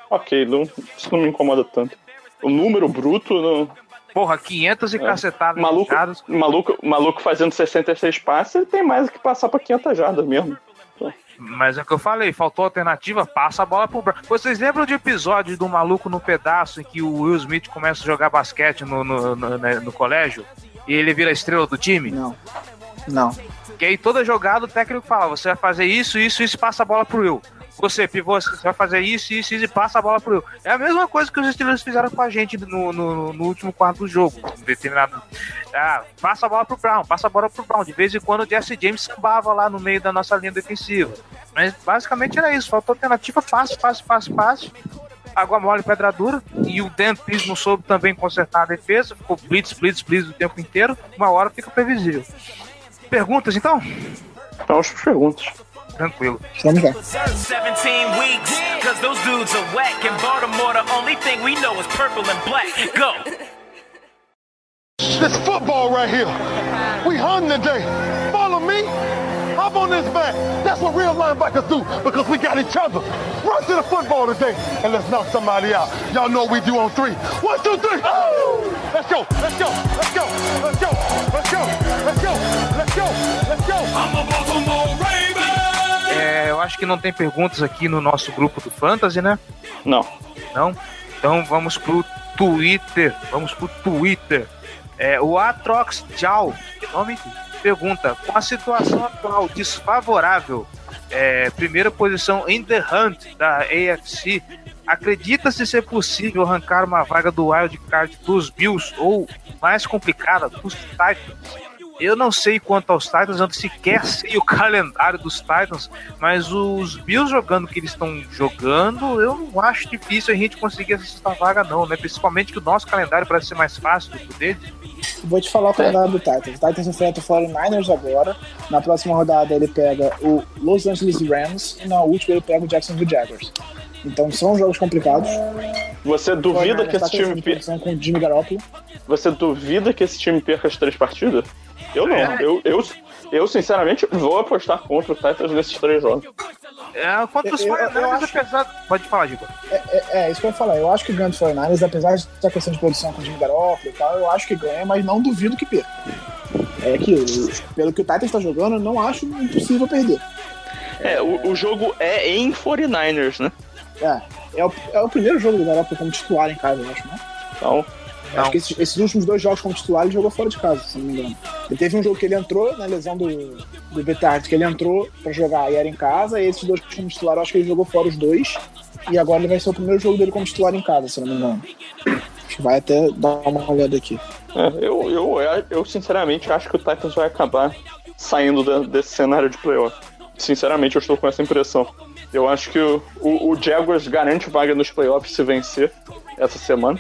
E: Ok, não, isso não me incomoda tanto. O número bruto, não,
C: Porra, 500 e
E: É.
C: cacetadas
E: maluco,
C: jardas.
E: maluco, maluco fazendo 66 passes, ele tem mais que passar pra 500 jardas mesmo.
C: Mas é o que eu falei, faltou alternativa, passa a bola pro Brown. Vocês lembram de episódio do maluco no pedaço em que o Will Smith começa a jogar basquete no, no, no, né, no colégio? E ele vira a estrela do time?
D: Não. Não.
C: Que aí toda jogada o técnico fala: você vai fazer isso, isso, isso e passa a bola pro Will. Você, pivô, você vai fazer isso, isso, isso e passa a bola pro. É a mesma coisa que os Steelers fizeram com a gente no, no, no último quarto do jogo. Determinado. Ah, passa a bola pro Brown, passa a bola pro Brown. De vez em quando o Jesse James sambava lá no meio da nossa linha defensiva. Mas basicamente era isso. Faltou alternativa, passe, passe, passe, passe. Água mole, pedra dura. E o Dan Pease não soube também consertar a defesa. Ficou blitz, blitz, blitz o tempo inteiro. Uma hora fica previsível. Perguntas então?
E: Então, as perguntas.
C: Tranquilo.
D: Vamos lá.
G: 17 weeks, cause those dudes are whack. In Baltimore, the only thing we know is purple and black. Go!
H: This football right here. We hunting today. Follow me. Hop on this back. That's what real linebackers do because we got each other. Run to the football today and let's knock somebody out. Y'all know what we do on three. One, two, three. Oh! Let's go. Let's go. Let's go. Let's go. Let's go. Let's go. Let's go. Let's go. I'm a Baltimore Raven.
C: É, eu acho que não tem perguntas aqui no nosso grupo do Fantasy, né?
E: Não.
C: Não? Então vamos pro Twitter. Vamos pro Twitter. É, o Atrox Tchau, que nome? Pergunta: com a situação atual desfavorável, é, primeira posição em The Hunt da AFC, acredita-se ser possível arrancar uma vaga do Wild Card dos Bills ou mais complicada dos Titans? Eu não sei quanto aos Titans, eu sequer sei o calendário dos Titans, mas os Bills jogando o que eles estão jogando, eu não acho difícil a gente conseguir essa sexta vaga, não, né? Principalmente que o nosso calendário parece ser mais fácil do que o deles.
D: Vou te falar o calendário do Titans. O Titans enfrenta o 49ers agora. Na próxima rodada ele pega o Los Angeles Rams e na última ele pega o Jacksonville Jaguars. Então são jogos complicados.
E: Você duvida
D: 49ers
E: que
D: tá
E: esse time
D: crescendo de
E: per...
D: produção com o Jimmy Garoppolo.
E: Você duvida que esse time perca as três partidas? Eu não.
C: É.
E: Eu, eu, eu, sinceramente, vou apostar contra o Titans nesses três jogos.
C: É, quanto os
D: Eu- eu- eu
C: 49ers,
D: acho-
C: apesar. Pode falar, Giba.
D: É, é, é isso que eu ia falar. Eu acho que ganha dos 49ers, apesar de ter a questão de produção com o Jimmy Garoppolo e tal, eu acho que ganha, mas não duvido que perca. É aquilo. Pelo que o Titans está jogando, eu não acho impossível perder.
E: É, o, o jogo é em 49ers, né?
D: É, é o, é o primeiro jogo do Garoppolo como titular em casa, eu acho, né?
E: Então,
D: Acho que esses, esses últimos dois jogos como titular ele jogou fora de casa, se não me engano. Ele teve um jogo que ele entrou, na lesão do, do Betard, que ele entrou pra jogar e era em casa, e esses dois como titular acho que ele jogou fora os dois. E agora ele vai ser o primeiro jogo dele como titular em casa, se não me engano. Acho que vai até dar uma olhada aqui.
E: é, eu, eu, eu sinceramente acho que o Titans vai acabar saindo desse cenário de playoff. Sinceramente, eu estou com essa impressão. Eu acho que o, o, o Jaguars garante vaga nos playoffs se vencer essa semana.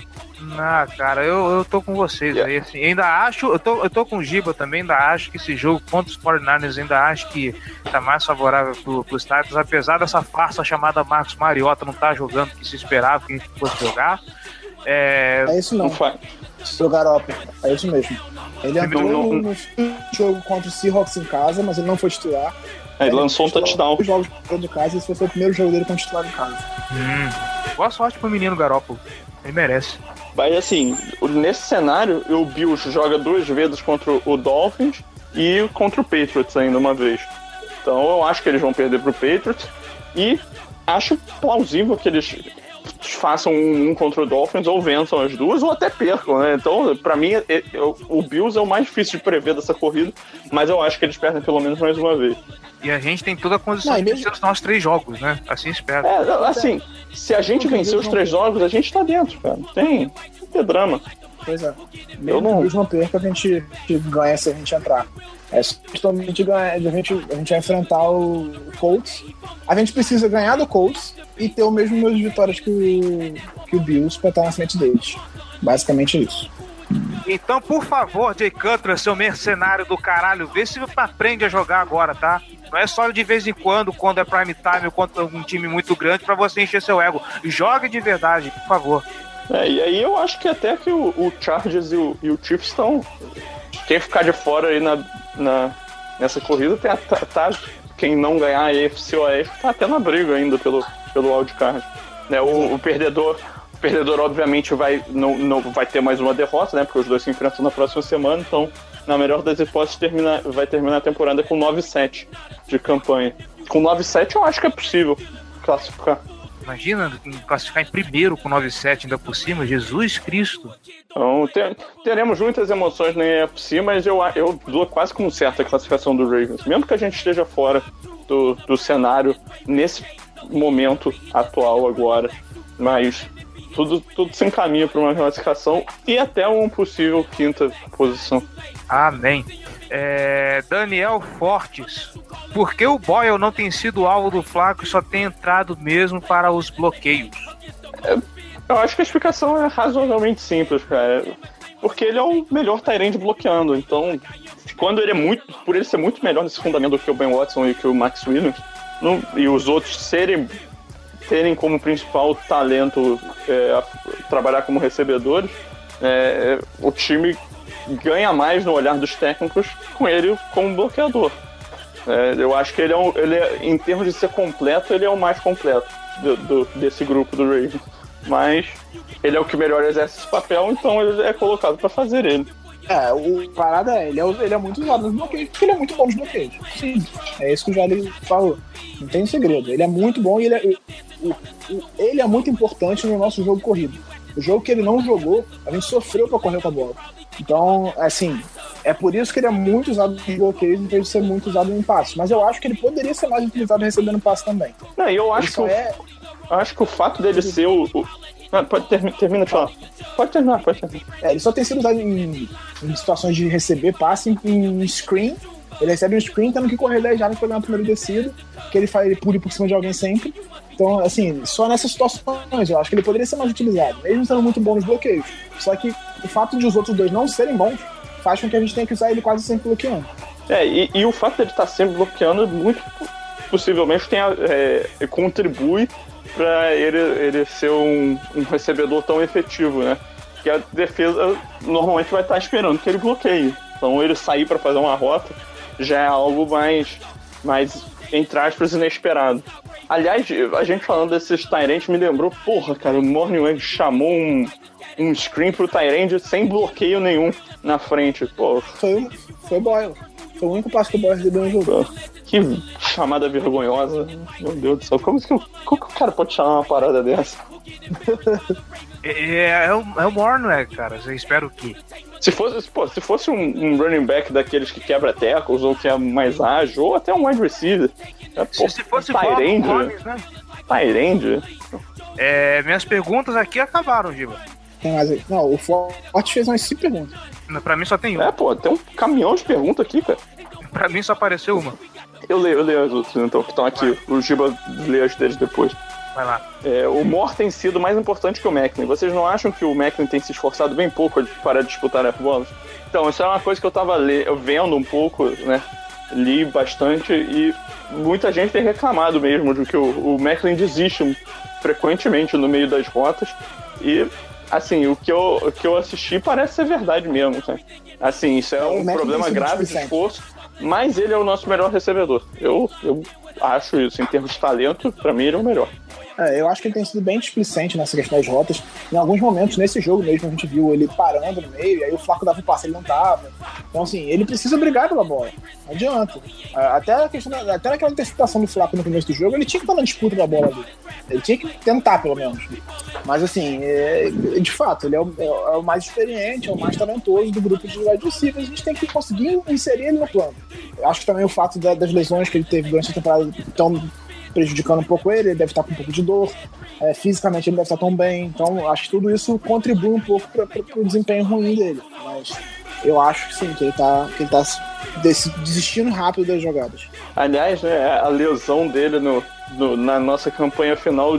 C: Ah, cara, eu, eu tô com vocês aí, assim, ainda acho, eu tô, eu tô com o Giba também, ainda acho que esse jogo contra os 49ers, ainda acho que tá mais favorável pro, pros Titans, apesar dessa farsa chamada Marcos Mariota não tá jogando o que se esperava que a gente fosse jogar. É,
D: É isso
E: Não
D: não, Garoppolo. É isso mesmo. Ele entrou
E: Não, não-
D: no, no jogo contra o Seahawks em casa, mas ele não foi titular.
E: Ele lançou um touchdown.
D: Os jogos de casa, esse foi o primeiro jogo dele como titular em casa.
C: hum, boa sorte pro menino Garópolo, ele merece.
E: Mas assim, nesse cenário, o Bills joga duas vezes contra o Dolphins e contra o Patriots ainda uma vez. Então eu acho que eles vão perder pro Patriots e acho plausível que eles façam um, um contra o Dolphins ou vençam as duas ou até percam, né? Então, pra mim, é- o Bills é o mais difícil de prever dessa corrida, mas eu acho que eles perdem pelo menos mais uma vez.
C: E a gente tem toda a condição
D: Não,
C: de
D: mesmo-
C: vencer os nossos três jogos, né? Assim espero.
E: É, assim, se a gente vencer os três jogos, a gente tá dentro, cara. Tem, tem drama.
D: Pois é.
E: Eu
D: Mesmo
E: não-
D: que o Bills não perca, a gente, a gente ganha se a gente entrar. É só questão de a gente ganhar, a gente, a gente vai enfrentar o Colts. A gente precisa ganhar do Colts e ter o mesmo número de vitórias que o, que o Bills pra estar na frente deles. Basicamente é isso.
C: Então, por favor, Jay Cutler, seu mercenário do caralho, vê se aprende a jogar agora, tá? Não é só de vez em quando, quando é prime time ou contra um time muito grande, pra você encher seu ego. Jogue de verdade, por favor.
E: É, e aí eu acho que até que o, o Chargers e o, e o Chiefs estão. Quem ficar de fora aí na, na, nessa corrida tem, a- tá, Quem não ganhar a EFC ou a tá até na briga ainda pelo, pelo wildcard. Né, o, o perdedor. O perdedor, obviamente, vai, não, não vai ter mais uma derrota, né? Porque os dois se enfrentam na próxima semana, então, na melhor das hipóteses, termina, vai terminar a temporada com 9-7 de campanha. Com 9-7 eu acho que é possível classificar.
C: Imagina classificar em primeiro com 9-7 ainda por cima, Jesus Cristo.
E: Então, te- teremos muitas emoções na EFC, mas eu, eu dou quase como certa a classificação do Ravens. Mesmo que a gente esteja fora do, do cenário nesse momento atual agora. Mas tudo, tudo se encaminha para uma classificação e até uma possível quinta posição.
C: Amém. É, Daniel Fortes. Por que o Boyle não tem sido alvo do Flaco e só tem entrado mesmo para os bloqueios?
E: Eu acho que a explicação é razoavelmente simples, cara. Porque ele é o melhor Tyrande bloqueando. Então, quando ele é muito. Por ele ser muito melhor nesse fundamento do que o Ben Watson e que o Max Williams, não- e os outros serem. terem como principal talento é, a- trabalhar como recebedores, é, o time ganha mais no olhar dos técnicos com ele como bloqueador. É, eu acho que ele é, um, ele é, em termos de ser completo, ele é o mais completo do- do- desse grupo do Ravens. Mas ele é o que melhor exerce esse papel, então ele é colocado para fazer ele.
D: É, o parada é, ele é, ele é muito usado nos bloqueios, porque ele é muito bom nos bloqueios. Sim, é isso que o Jali falou. Não tem segredo. Ele é muito bom e ele é, ele é muito importante no nosso jogo corrido. O jogo que ele não jogou, a gente sofreu pra correr com a bola. Então, assim, é por isso que ele é muito usado nos bloqueios em vez de ser muito usado em passe. Mas eu acho que ele poderia ser mais utilizado recebendo passe também.
E: Não, e eu acho que,
D: é.
E: eu acho que o fato dele ser o. o- Ah, pode termi- termina de falar. pode terminar, pode terminar.
D: É, ele só tem sido usado em, em situações de receber passe em, em screen. Ele recebe um screen, tendo que correr 10 jardas para ganhar o primeiro descido, que ele faz ele pule por cima de alguém sempre. Então, assim, só nessas situações eu acho que ele poderia ser mais utilizado, mesmo sendo muito bom nos bloqueios. Só que o fato de os outros dois não serem bons faz com que a gente tenha que usar ele quase sempre bloqueando.
E: É, e, e o fato dele estar sempre bloqueando muito possivelmente tem a- é, contribui para ele, ele ser um, um recebedor tão efetivo, né? Porque a defesa normalmente vai estar esperando que ele bloqueie. Então ele sair para fazer uma rota já é algo mais, mais entre aspas, inesperado. Aliás, a gente falando desses Tyrants me lembrou, porra, cara, o Morning chamou um, um screen pro Tyrant sem bloqueio nenhum na frente. Pô,
D: Foi, o- foi o Boyle. Foi o único passo que o Boyle recebeu no jogo.
E: Que chamada vergonhosa. Meu Deus do céu. Como, que, o- como que o cara pode chamar uma parada dessa?
C: É, é, o, é o Mornweg, cara. Eu espero que.
E: Se fosse, pô, se fosse um, um running back daqueles que quebra tackles, ou que é mais ágil, ou até um wide receiver. É, pô,
C: Se, se fosse ao
E: Tyrande,
C: né?
E: Tyrande.
C: É, minhas perguntas aqui acabaram, Giba.
D: Tem mais aí. Não, o Forte fez umas 5 perguntas.
C: Pra mim só tem
E: É,
C: uma.
E: pô, tem um caminhão de perguntas aqui, cara.
C: Pra mim só apareceu uma.
E: Eu leio, eu leio as outras, então, que estão aqui. O Giba lê as deles depois.
C: Vai lá.
E: É, o Moore tem sido mais importante que o Macklin. Vocês não acham que o Macklin tem se esforçado bem pouco para disputar F-Bolas? Então, isso é uma coisa que eu tava le- eu vendo um pouco, né? Li bastante e muita gente tem reclamado mesmo de que o, o Macklin desiste frequentemente no meio das rotas. E, assim, o que eu, o que eu assisti parece ser verdade mesmo, né? Assim, isso é um problema grave de esforço, mas ele é o nosso melhor recebedor. Eu, eu acho isso. Em termos de talento, pra mim ele é o melhor.
D: É, eu acho que ele tem sido bem displicente nessa questão das rotas. Em alguns momentos, nesse jogo mesmo, a gente viu ele parando no meio, e aí o Flaco dava o passe, ele não dava. Então, assim, ele precisa brigar pela bola. Não adianta. Ah, Até, a questão, até naquela interceptação do Flaco no começo do jogo, ele tinha que estar na disputa da bola ali. Ele tinha que tentar, pelo menos. Mas, assim, é- de fato, ele é o, é o- é o mais experiente, é o mais talentoso do grupo de wide receivers. A gente tem que conseguir inserir ele no plano. Eu acho que também o fato da- das lesões que ele teve durante a temporada estão prejudicando um pouco ele, ele deve estar com um pouco de dor, é, fisicamente ele deve estar tão bem, então acho que tudo isso contribui um pouco para o desempenho ruim dele, mas eu acho que sim, que ele está que ele tá desi- desistindo rápido das jogadas.
E: Aliás, né, a lesão dele no, no- na nossa campanha final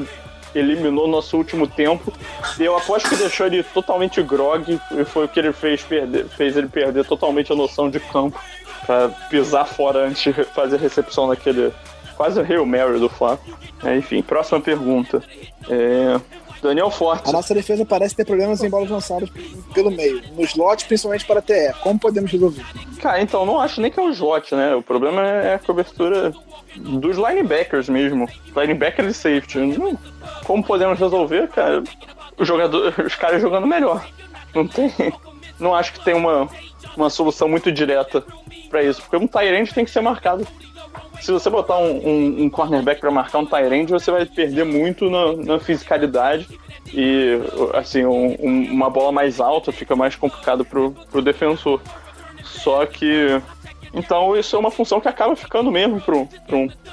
E: eliminou nosso último tempo. Eu aposto que deixou ele totalmente grog e foi o que ele fez perder, fez ele perder totalmente a noção de campo pra pisar fora antes de fazer recepção naquele quase o Hail Mary do Flaco. É, enfim, próxima pergunta. É, Daniel Forte.
D: A nossa defesa parece ter problemas em bolas lançadas pelo meio, no slot, principalmente para TE. Como podemos resolver?
E: Cara, então, não acho nem que é o slot, né? O problema é a cobertura dos linebackers mesmo. Linebacker e safety. Não- Como podemos resolver, cara? O jogador, os caras jogando melhor. Não tem. Não acho que tem uma, uma solução muito direta pra isso. Porque um Tyrande tem que ser marcado. Se você botar um, um, um cornerback pra marcar um Tyrande, você vai perder muito na, na fisicalidade. E, assim, um- um- uma bola mais alta fica mais complicado pro, pro defensor. Só que. Então isso é uma função que acaba ficando mesmo para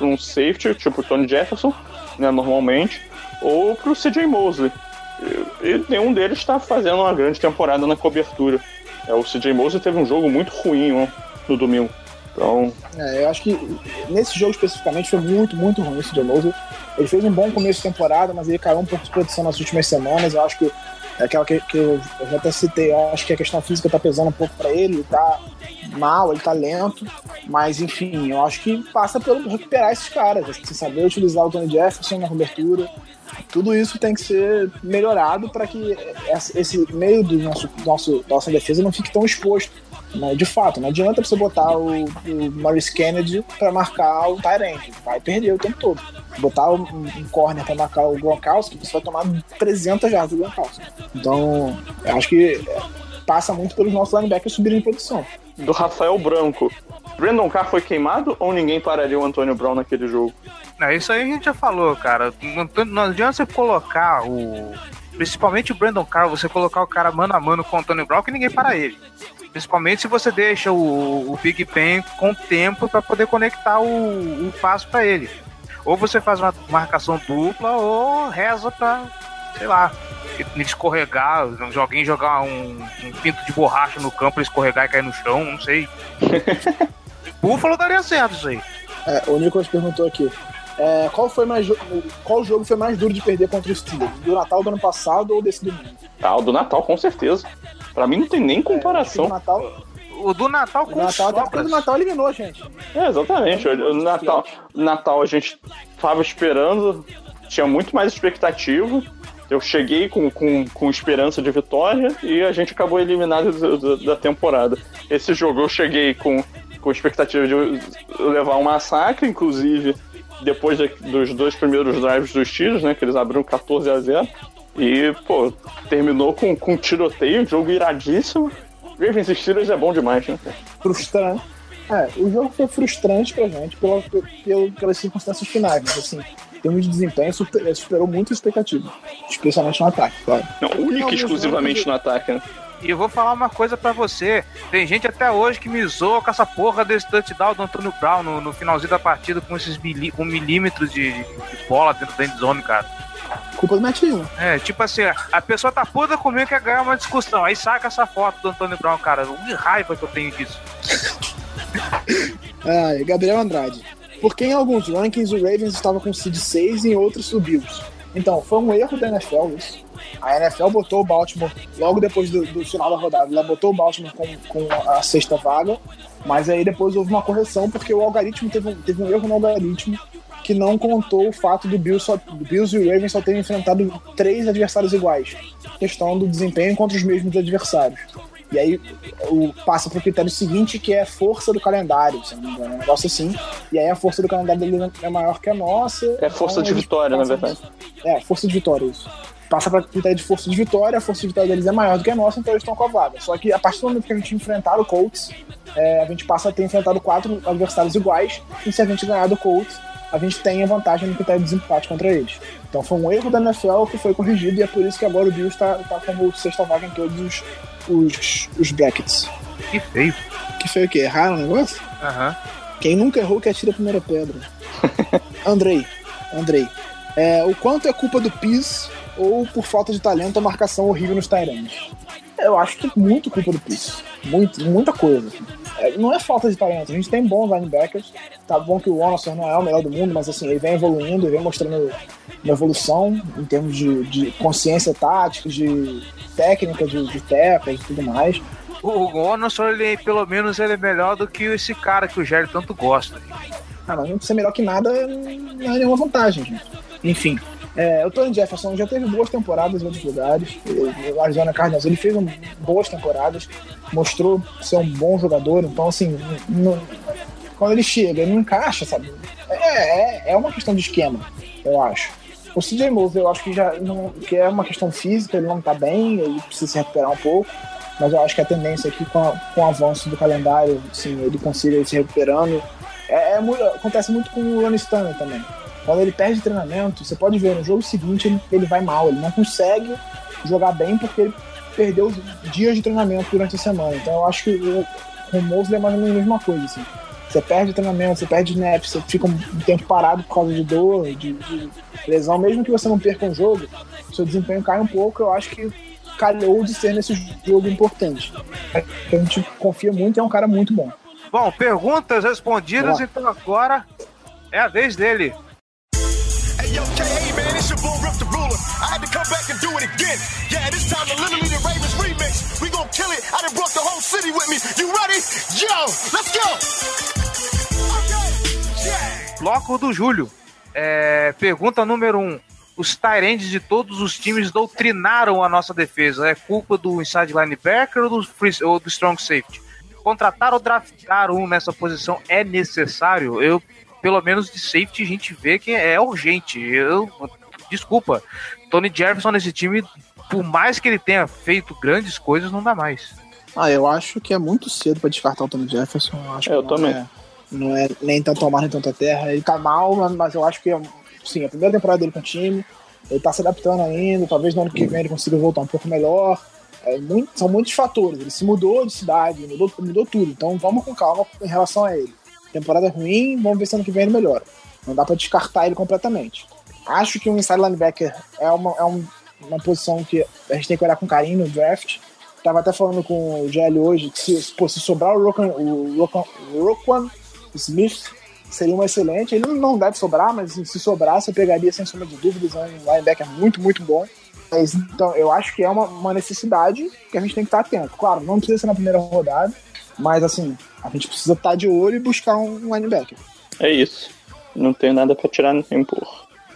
E: um, safety, tipo o Tony Jefferson, né, normalmente, ou para o CJ Mosley. E, e nenhum deles está fazendo uma grande temporada na cobertura. É, o CJ Mosley teve um jogo muito ruim ó, no domingo. Então,
D: É, eu acho que nesse jogo especificamente foi muito, muito ruim esse Mosley. Ele fez um bom começo de temporada, mas ele caiu um pouco de produção nas últimas semanas. Eu acho que é aquela que, que eu já até citei, eu acho que a questão física tá pesando um pouco para ele, ele tá mal, ele tá lento, mas enfim, eu acho que passa pelo recuperar esses caras, você saber utilizar o Tony Jefferson na cobertura, tudo isso tem que ser melhorado para que esse meio do nosso, nosso nossa defesa não fique tão exposto. Né? De fato, não adianta você botar o, o Maurice Kennedy para marcar o Tyrant, vai perder o tempo todo. Botar um, um corner para marcar o Gronkowski, você vai tomar 300 jardas do Gronkowski. Então, eu acho que é, passa muito pelos nossos linebackers subirem em produção.
E: do Rafael Branco. Brandon Carr foi queimado ou ninguém pararia o Antônio Brown naquele jogo?
C: Não, isso aí a gente já falou, cara. Não adianta você colocar o. Principalmente o Brandon Carr, você colocar o cara mano a mano com o Antônio Brown que ninguém para ele. Principalmente se você deixa o, o Big Ben com tempo para poder conectar o, o passo para ele. Ou você faz uma marcação dupla ou reza pra, sei lá, ele escorregar, alguém jogar um, um pinto de borracha no campo, ele escorregar e cair no chão, não sei. Búfalo daria certo isso aí.
D: É, o Nicolas perguntou aqui. é, qual, foi mais, qual jogo foi mais duro de perder contra os Steelers? Do Natal do ano passado ou desse domingo?
E: Ah, o do Natal, com certeza. Pra mim não tem nem
D: É, o
E: comparação.
D: do Natal,
C: O do Natal
D: o
C: com
D: Natal até porque o Natal eliminou a gente.
E: É, exatamente. O, o Natal, o Natal a gente tava esperando, tinha muito mais expectativa. Eu cheguei com, com, com esperança de vitória e a gente acabou eliminado do- do- da temporada. Esse jogo eu cheguei com, com expectativa de levar um massacre, inclusive depois da- dos dois primeiros drives dos tiros, né? Que eles abriram 14 a 0. E, pô, terminou com, com tiroteio, um jogo iradíssimo. Ravens e Steelers é bom demais, né?
D: Frustrante. É, o jogo foi frustrante pra gente pela, pela, pelas circunstâncias finais, mas assim, em termos de desempenho, super- superou muito a expectativa. Especialmente no ataque, claro.
E: Não, única e exclusivamente no ataque, né?
C: E eu vou falar uma coisa pra você. Tem gente até hoje que me zoa com essa porra desse touchdown do Antônio Brown no, no finalzinho da partida com esses mili- com milímetros de, de bola dentro da endzone, cara.
D: Culpa do Matt Dillon.
C: É, tipo assim, a pessoa tá puta comigo quer ganhar uma discussão. Aí saca essa foto do Antônio Brown, cara. Que raiva que eu tenho disso.
D: Ah, Gabriel Andrade. Porque em alguns rankings o Ravens estava com seed 6 e em outros subiu. Então, foi um erro da NFL isso. A NFL botou o Baltimore logo depois do, do final da rodada. Ela botou o Baltimore com, com a sexta vaga, mas aí depois houve uma correção porque o algoritmo teve um, teve um erro no algoritmo que não contou o fato do Bills, só, do Bills e o Ravens só terem enfrentado três adversários iguais. Questão do desempenho contra os mesmos adversários. E aí o, passa para o critério seguinte, que é força do calendário, se não me engano, é um negócio assim. E aí a força do calendário dele é maior que a nossa.
E: É força
D: então
E: de vitória, na verdade.
D: É, força de vitória, isso. Passa para critério de força de vitória, a força de vitória deles é maior do que a nossa, então eles estão com a vaga. Só que a partir do momento que a gente enfrentar o Colts, é, a gente passa a ter enfrentado quatro adversários iguais, e se a gente ganhar do Colts, a gente tem a vantagem no critério de desempate contra eles. Então foi um erro da NFL que foi corrigido, e é por isso que agora o Bills está tá como sexta vaga em todos os, os, os brackets.
C: Que feio.
D: Que foi o quê? Erraram o negócio?
C: Aham.
D: Quem nunca errou que atira a primeira pedra. Andrei, Andrei. É, o quanto é culpa do PIS ou por falta de talento a marcação horrível nos Tyrants? Eu acho que muito culpa do PIS. Muito, muita coisa. É, não é falta de talento. A gente tem bons linebackers. Tá bom que o Anderson não é o melhor do mundo, mas assim, ele vem evoluindo, ele vem mostrando uma evolução em termos de, de consciência tática, de técnica, de, de tackles e tudo mais.
C: O Gonçalo, ele pelo menos ele é melhor do que esse cara que o Jair tanto gosta.
D: Ah, mas não ser melhor que nada não é nenhuma vantagem, gente. Enfim, é, o Tony Jefferson já teve boas temporadas em outros lugares. O Arizona Cardinals, ele fez um- boas temporadas, mostrou ser um bom jogador. Então, assim, quando ele chega, ele não encaixa, sabe? É, é, é uma questão de esquema, eu acho. O CJ Mosley, eu acho que já não, que é uma questão física, ele não tá bem, ele precisa se recuperar um pouco. Mas eu acho que a tendência aqui, com, a- com o avanço do calendário, assim, ele consiga ir se recuperando. É, é acontece muito com o Ronnie Stanley também. Quando ele perde treinamento, você pode ver, no jogo seguinte ele, ele vai mal, ele não consegue jogar bem porque ele perdeu dias de treinamento durante a semana. Então eu acho que o, com o Mosley é mais ou menos a mesma coisa. Assim. Você perde treinamento, você perde snaps, você fica um tempo parado por causa de dor, de, de lesão, mesmo que você não perca um jogo, seu desempenho cai um pouco. Eu acho que calhou de ser nesse jogo importante. A gente confia muito e é um cara muito bom.
C: Bom, perguntas respondidas, então agora é a vez dele.
F: Yo, K, hey man, it's your boy Rip the Ruler. I had to come back and do it again. Yeah, this time the literally the Ravens remix. We gon' kill it. I done brought the whole city with me. You ready? Yo, let's go.
C: Bloco do Júlio. É, pergunta número um. Os Tyrands de todos os times doutrinaram a nossa defesa. É culpa do inside linebacker ou do, free, ou do strong safety? Contratar ou draftar um nessa posição é necessário? Eu, pelo menos de safety, a gente vê que é urgente. Eu, desculpa. Tony Jefferson nesse time, por mais que ele tenha feito grandes coisas, não dá mais.
D: Ah, eu acho que é muito cedo pra descartar o Tony Jefferson. Eu, acho
E: Eu
D: que não
E: também.
D: É, não é nem tanto mar nem tanta terra. Ele tá mal, mas- mas eu acho que sim, a primeira temporada dele com o time, ele tá se adaptando ainda. Talvez no ano que vem ele consiga voltar um pouco melhor. É muito- são muitos fatores. Ele se mudou de cidade, mudou, mudou tudo. Então vamos com calma em relação a ele. Temporada ruim, vamos ver se ano que vem ele melhora. Não dá pra descartar ele completamente. Acho que um inside linebacker é, uma, é um uma posição que a gente tem que olhar com carinho no draft. Tava até falando com o GL hoje que se, pô, se sobrar o Roquan, o Roquan, o Roquan Smith seria um excelente. Ele não deve sobrar, mas se sobrasse eu pegaria sem sombra de dúvidas. É um linebacker muito, muito bom. Mas, então, eu acho que é uma, uma necessidade que a gente tem que estar atento. Claro, não precisa ser na primeira rodada, mas assim, a gente precisa estar de olho e buscar um linebacker.
E: É isso. Não tenho nada para tirar nem pôr.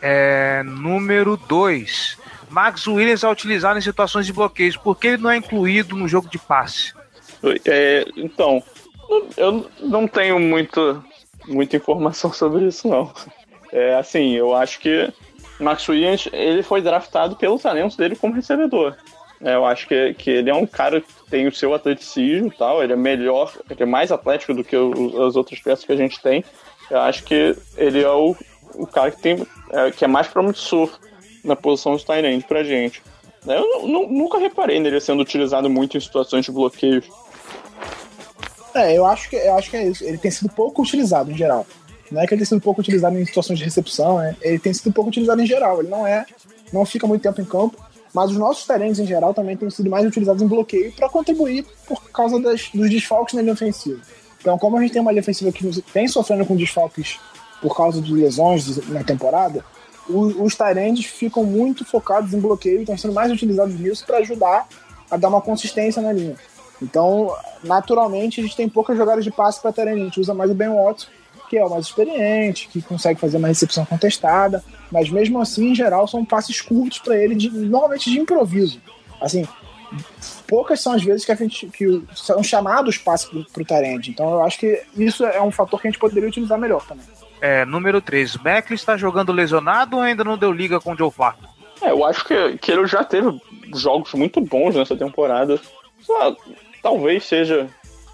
C: É, número 2. Max Williams é utilizado em situações de bloqueios. Por que ele não é incluído no jogo de passe?
E: É, então, eu não tenho muito, muita informação sobre isso, não. É, assim, eu acho que Max Williams ele foi draftado pelo talento dele como recebedor. É, eu acho que, que ele é um cara que tem o seu atleticismo tal, ele é melhor, ele é mais atlético do que as outras peças que a gente tem. Eu acho que ele é o, o cara que, tem, é, que é mais promissor na posição de Tyrande pra gente. Eu nunca reparei nele sendo utilizado muito em situações de bloqueio.
D: É, eu acho que, eu acho que é isso. Ele tem sido pouco utilizado em geral. Não é que ele tem sido pouco utilizado em situações de recepção, né? ele tem sido pouco utilizado em geral. Ele não é, não fica muito tempo em campo, mas os nossos terrenos em geral também têm sido mais utilizados em bloqueio para contribuir por causa das, dos desfalques na linha ofensiva. Então, como a gente tem uma linha ofensiva que tem sofrendo com desfalques por causa de lesões na temporada, os Tyrands ficam muito focados em bloqueio e estão sendo mais utilizados nisso para ajudar a dar uma consistência na linha. Então, naturalmente, a gente tem poucas jogadas de passe para Tyrande. A gente usa mais o Ben Watson, que é o mais experiente, que consegue fazer uma recepção contestada, mas mesmo assim, em geral, são passes curtos para ele, de, normalmente de improviso. Assim, poucas são as vezes que a gente que são chamados passes para o Tyrande. Então, eu acho que isso é um fator que a gente poderia utilizar melhor também.
C: É, número 3. Beckley está jogando lesionado ou ainda não deu liga com o Joe Flacco?
E: É, eu acho que, que ele já teve jogos muito bons nessa temporada. Só, talvez seja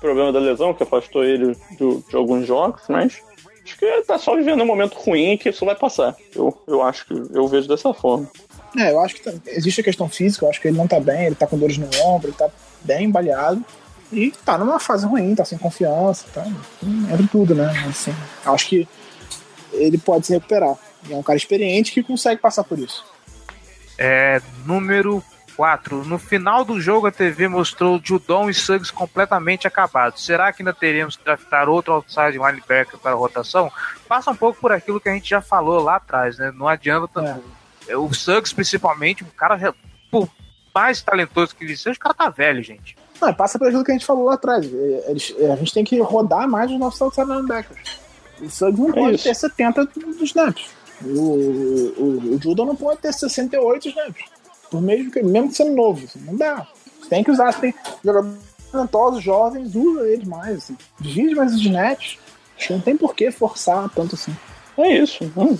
E: problema da lesão que afastou ele do, de alguns jogos, mas acho que ele tá só vivendo um momento ruim que isso vai passar. Eu, eu acho que eu vejo dessa forma.
D: É, eu acho que tá, existe a questão física, eu acho que ele não tá bem, ele tá com dores no ombro, ele tá bem embaleado. E tá numa fase ruim, tá sem confiança, tá. Entra tudo, né? Assim, acho que ele pode se recuperar. É um cara experiente que consegue passar por isso.
C: É, número 4. No final do jogo, a TV mostrou Judon e Suggs completamente acabados. Será que ainda teremos que draftar outro outside linebacker para a rotação? Passa um pouco por aquilo que a gente já falou lá atrás, né? Não adianta. É. O Suggs, principalmente, o cara, por mais talentoso que ele seja, o cara tá velho, gente.
D: Não, passa por aquilo que a gente falou lá atrás. Eles, a gente tem que rodar mais os nossos outside linebackers. O Suggs não é pode isso. ter 70 dos snaps. O, o, o Judo não pode ter 68 snaps. Por mesmo que, mesmo que sendo novo. Assim, não dá. Você tem que usar, você tem jogadores talentosos, jovens, usa eles mais. Assim. Divide mais os snaps. Acho que não tem por que forçar tanto assim.
E: É isso. Não,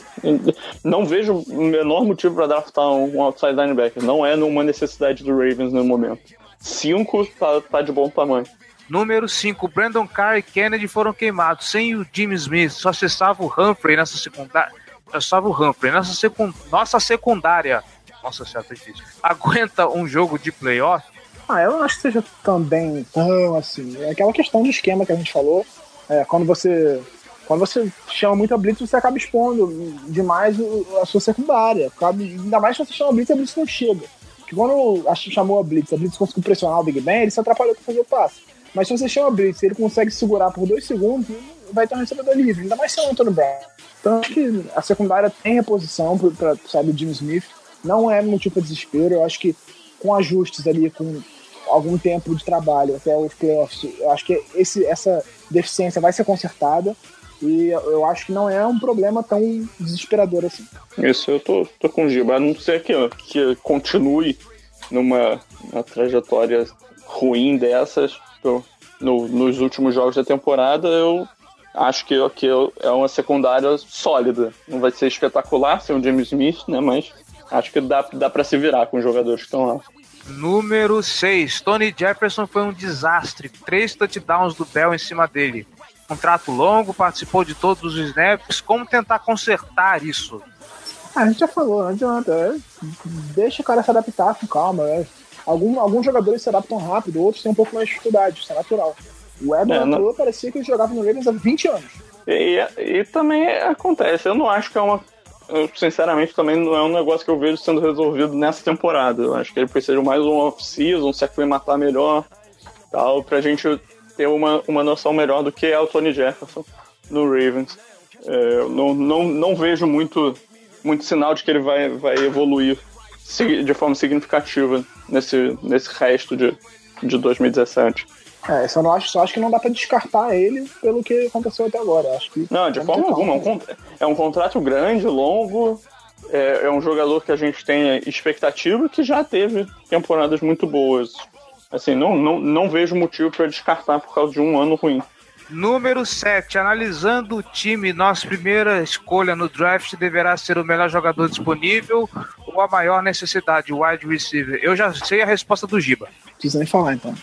E: não vejo o menor motivo para draftar um outside linebacker. Não é numa necessidade do Ravens no momento. Cinco tá, tá de bom tamanho.
C: Número 5, Brandon Carr e Kennedy foram queimados. Sem o Jimmy Smith, só cessava o Humphrey nessa secundária. Só o Humphrey nessa secund... nossa secundária. Nossa senhora, tá difícil. Aguenta um jogo de playoff?
D: Ah, eu não acho que seja também tão assim. É aquela questão de esquema que a gente falou. É, quando você quando você chama muito a blitz, você acaba expondo demais a sua secundária. ainda mais se você chama a blitz, a blitz não chega. Porque quando chamou a blitz, a blitz conseguiu pressionar o Big Ben, ele se atrapalhou para fazer o passe. Mas se você chama Blitz e ele consegue segurar por dois segundos, vai ter um recebedor livre, ainda mais se é o Antônio Brown. Então acho que a secundária tem reposição para sabe, o Jimmy Smith. Não é motivo para desespero. Eu acho que com ajustes ali, com algum tempo de trabalho até os playoffs, eu acho que esse, essa deficiência vai ser consertada. E eu acho que não é um problema tão desesperador assim.
E: Isso, eu tô, tô com o Giba. A não ser que, que continue numa trajetória ruim dessas, no, nos últimos jogos da temporada, eu acho que, que é uma secundária sólida. Não vai ser espetacular sem o James Smith, né? Mas acho que dá, dá para se virar com os jogadores que estão lá.
C: Número 6. Tony Jefferson foi um desastre. Três touchdowns do Bell em cima dele. Contrato longo, participou de todos os snaps. Como tentar consertar isso?
D: Ah, a gente já falou, não adianta. É, deixa o cara se adaptar com calma. É Algum, alguns jogadores se adaptam rápido, outros têm um pouco mais de dificuldade, isso é natural. O Eber é, não... parecia que ele jogava no Ravens há 20 anos.
E: E, e, e, também acontece, eu não acho que é uma eu, sinceramente, também não é um negócio que eu vejo sendo resolvido nessa temporada. Eu acho que ele precisa mais um off-season, se aclimatar melhor, tal, pra gente ter uma, uma noção melhor do que é o Tony Jefferson no Ravens. É, eu não, não, não vejo muito, muito sinal de que ele vai, vai evoluir de forma significativa nesse, nesse resto de, de 2017.
D: É, só, não acho, só acho que não dá pra descartar ele pelo que aconteceu até agora. Acho que
E: não, de forma alguma. É um, é um contrato grande, longo. É, é, um jogador que a gente tem expectativa que já teve temporadas muito boas. Assim, não, não, não vejo motivo para descartar por causa de um ano ruim.
C: Número 7. Analisando o time, nossa primeira escolha no draft deverá ser o melhor jogador disponível ou a maior necessidade, wide receiver? Eu já sei a resposta do Giba.
D: Não precisa nem falar, então.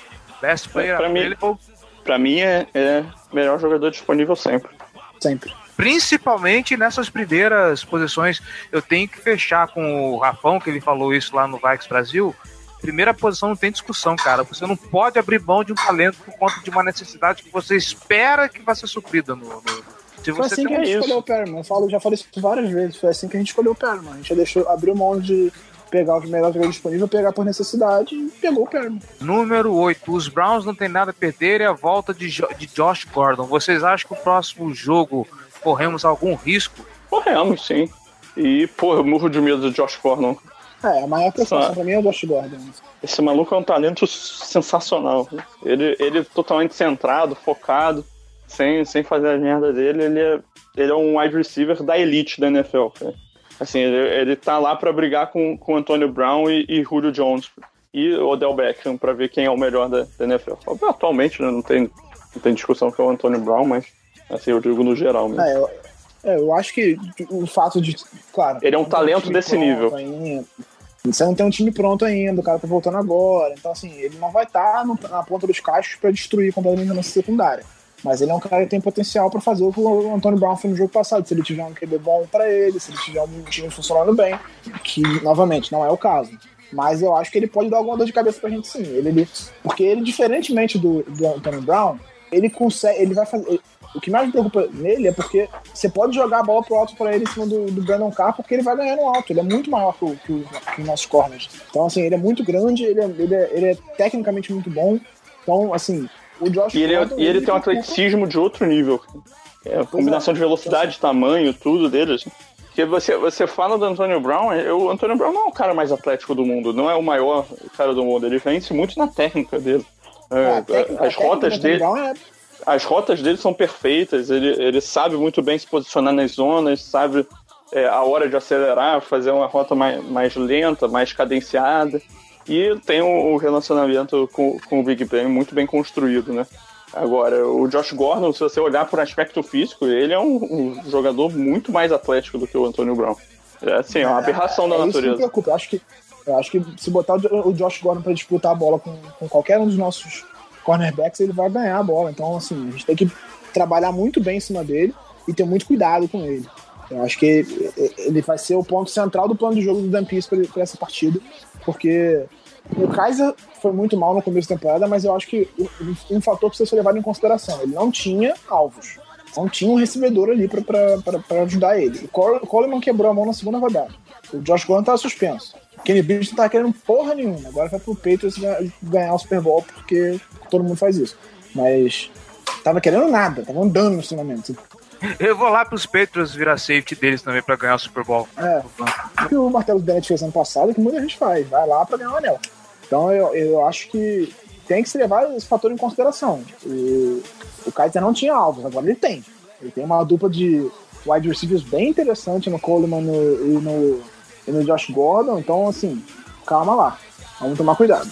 C: Best player
E: pra
C: available.
E: Mim, pra mim é, é melhor jogador disponível sempre.
D: Sempre.
C: Principalmente nessas primeiras posições. Eu tenho que fechar com o Rafão, que ele falou isso lá no Vikes Brasil primeira posição não tem discussão, cara. Você não pode abrir mão de um talento por conta de uma necessidade que você espera que vai ser suprida no. no...
D: Se foi assim que a gente isso. escolheu o Perman. Eu falo, já falei isso várias vezes. Foi assim que a gente escolheu o Perman. A gente deixou, abriu mão de pegar o melhor jogador disponível, pegar por necessidade e pegou o Perman.
C: Número 8. Os Browns não tem nada a perder e a volta de, jo de Josh Gordon. Vocês acham que o próximo jogo corremos algum risco?
E: Corremos, sim. E, pô, eu morro de medo do Josh Gordon.
D: É, a maior preocupação pra mim é o Josh Gordon.
E: Esse maluco é um talento sensacional. Ele, ele é totalmente centrado, focado, sem, sem fazer a merda dele. Ele é, ele é um wide receiver da elite da NFL. Assim, ele, ele tá lá para brigar com, com Antonio Brown e, e Julio Jones e Odell Beckham para ver quem é o melhor da, da NFL. Atualmente né, não, tem, não tem discussão que é o Antonio Brown, mas assim, eu digo no geral mesmo.
D: É, eu, é, eu acho que o fato de. Claro.
E: Ele é um talento desse nível.
D: Ainda, você não tem um time pronto ainda, o cara tá voltando agora. Então, assim, ele não vai estar tá na ponta dos cachos para destruir completamente a nossa secundária. Mas ele é um cara que tem potencial para fazer o que o Antônio Brown fez no jogo passado. Se ele tiver um QB bom para ele, se ele tiver um time funcionando bem, que, novamente, não é o caso. Mas eu acho que ele pode dar alguma dor de cabeça pra gente sim. Ele, ele porque ele, diferentemente do, do Antônio Brown, ele consegue. Ele vai fazer o que mais me preocupa nele é porque você pode jogar a bola pro alto para ele em cima do, do Brandon Carr, porque ele vai ganhar no alto. Ele é muito maior que, o, que, que os nossos corners. Então, assim, ele é muito grande, ele é, ele é, ele é tecnicamente muito bom. Então, assim, o Josh
E: E ele,
D: Gordon,
E: e ele, ele tem um atleticismo de outro nível. É, a combinação é, de velocidade, tamanho, tudo dele. Assim. Porque você, você fala do Antonio Brown, é, o Antonio Brown não é o cara mais atlético do mundo, não é o maior cara do mundo. Ele vence muito na técnica dele. É, ah, as rotas dele. É as rotas dele são perfeitas, ele, ele sabe muito bem se posicionar nas zonas, sabe é, a hora de acelerar, fazer uma rota mais, mais lenta, mais cadenciada. E tem o, relacionamento com, com o Big Ben muito bem construído, né? Agora, o Josh Gordon, se você olhar por aspecto físico, ele é um, um jogador muito mais atlético do que o Antonio Brown. É assim, é uma aberração da
D: é,
E: natureza. Isso me
D: preocupa. Eu acho que, eu acho que se botar o Josh Gordon para disputar a bola com, com qualquer um dos nossos cornerbacks, ele vai ganhar a bola. Então, assim, a gente tem que trabalhar muito bem em cima dele e ter muito cuidado com ele. Eu acho que ele vai ser o ponto central do plano de jogo do Dan Pease para essa partida, porque o Kaiser foi muito mal no começo da temporada, mas eu acho que um fator precisa ser levado em consideração. Ele não tinha alvos, não tinha um recebedor ali para ajudar ele. O Coleman quebrou a mão na segunda rodada. O Josh Gordon estava suspenso. O Kenny Britt não tá querendo porra nenhuma. Agora vai pro Patriots ganhar o Super Bowl porque todo mundo faz isso. Mas tava querendo nada, tava andando no momento.
C: Eu vou lá pros Patriots virar safety deles também pra ganhar o Super Bowl.
D: É. O que o Martelo Bennett fez ano passado, que muita gente faz. Vai lá pra ganhar o anel. Então eu, eu acho que tem que se levar esse fator em consideração. O, o Kaiser não tinha alvos, agora ele tem. Ele tem uma dupla de wide receivers bem interessante no Coleman no, e, no, e no Josh Gordon. Então, assim, calma lá. Vamos tomar cuidado.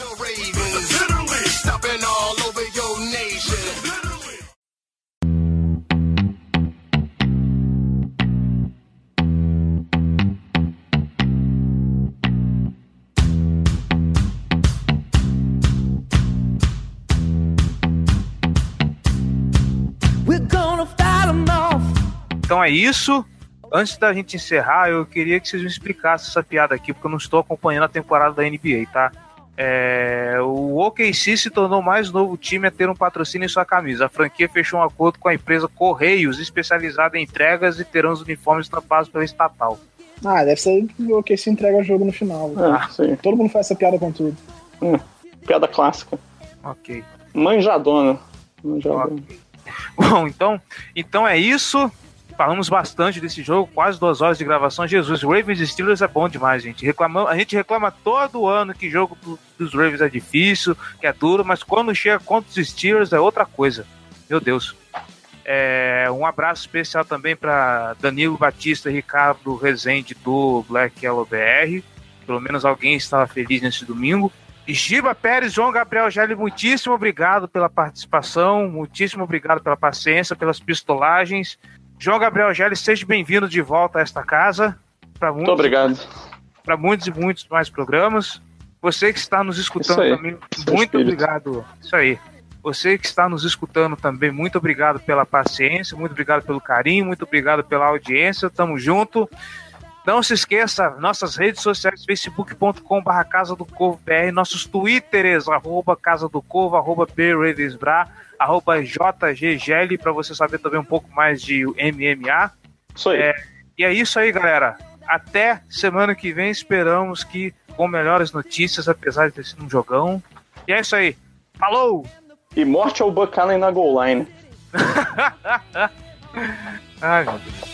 C: Então é isso. Antes da gente encerrar, eu queria que vocês me explicassem essa piada aqui, porque eu não estou acompanhando a temporada da NBA, tá? É, o OKC se tornou mais novo time a ter um patrocínio em sua camisa. A franquia fechou um acordo com a empresa Correios, especializada em entregas, e terão os uniformes estampados pela estatal.
D: Ah, deve ser o que se entrega o jogo no final.
E: Sim.
D: Todo mundo faz essa piada com tudo.
E: Hum, piada clássica.
C: Ok.
E: Manjadona. Manjadona.
C: Bom, então, então é isso. Falamos bastante desse jogo, quase duas horas de gravação. Jesus, Ravens e Steelers é bom demais, gente. A gente reclama todo ano que jogo do- dos Ravens é difícil, que é duro, mas quando chega contra os Steelers é outra coisa. Meu Deus. É, um abraço especial também para Danilo Batista e Ricardo Rezende do Black Yellow BR. Pelo menos alguém estava feliz nesse domingo. Giba Pérez, João Gabriel Gelli, muitíssimo obrigado pela participação, muitíssimo obrigado pela paciência, pelas pistolagens. João Gabriel Gelli, seja bem-vindo de volta a esta casa. Para
E: Muito
C: muitos,
E: obrigado.
C: para muitos e muitos mais programas. Você que está nos escutando
E: aí.
C: também, muito
E: espírito.
C: obrigado. Isso aí. Você que está nos escutando também, muito obrigado pela paciência, muito obrigado pelo carinho, muito obrigado pela audiência. Tamo junto. Não se esqueça, nossas redes sociais, facebook.com.br Casa do Corvo BR, nossos twitters, arroba Casa do Corvo, arroba arroba JGGL, para você saber também um pouco mais de MMA.
E: Isso aí.
C: É, e é isso aí, galera. Até semana que vem, esperamos que com melhores notícias, apesar de ter sido um jogão. E é isso aí. Falou!
E: E morte ao Buchanan na goal line.
C: Ai, meu Deus.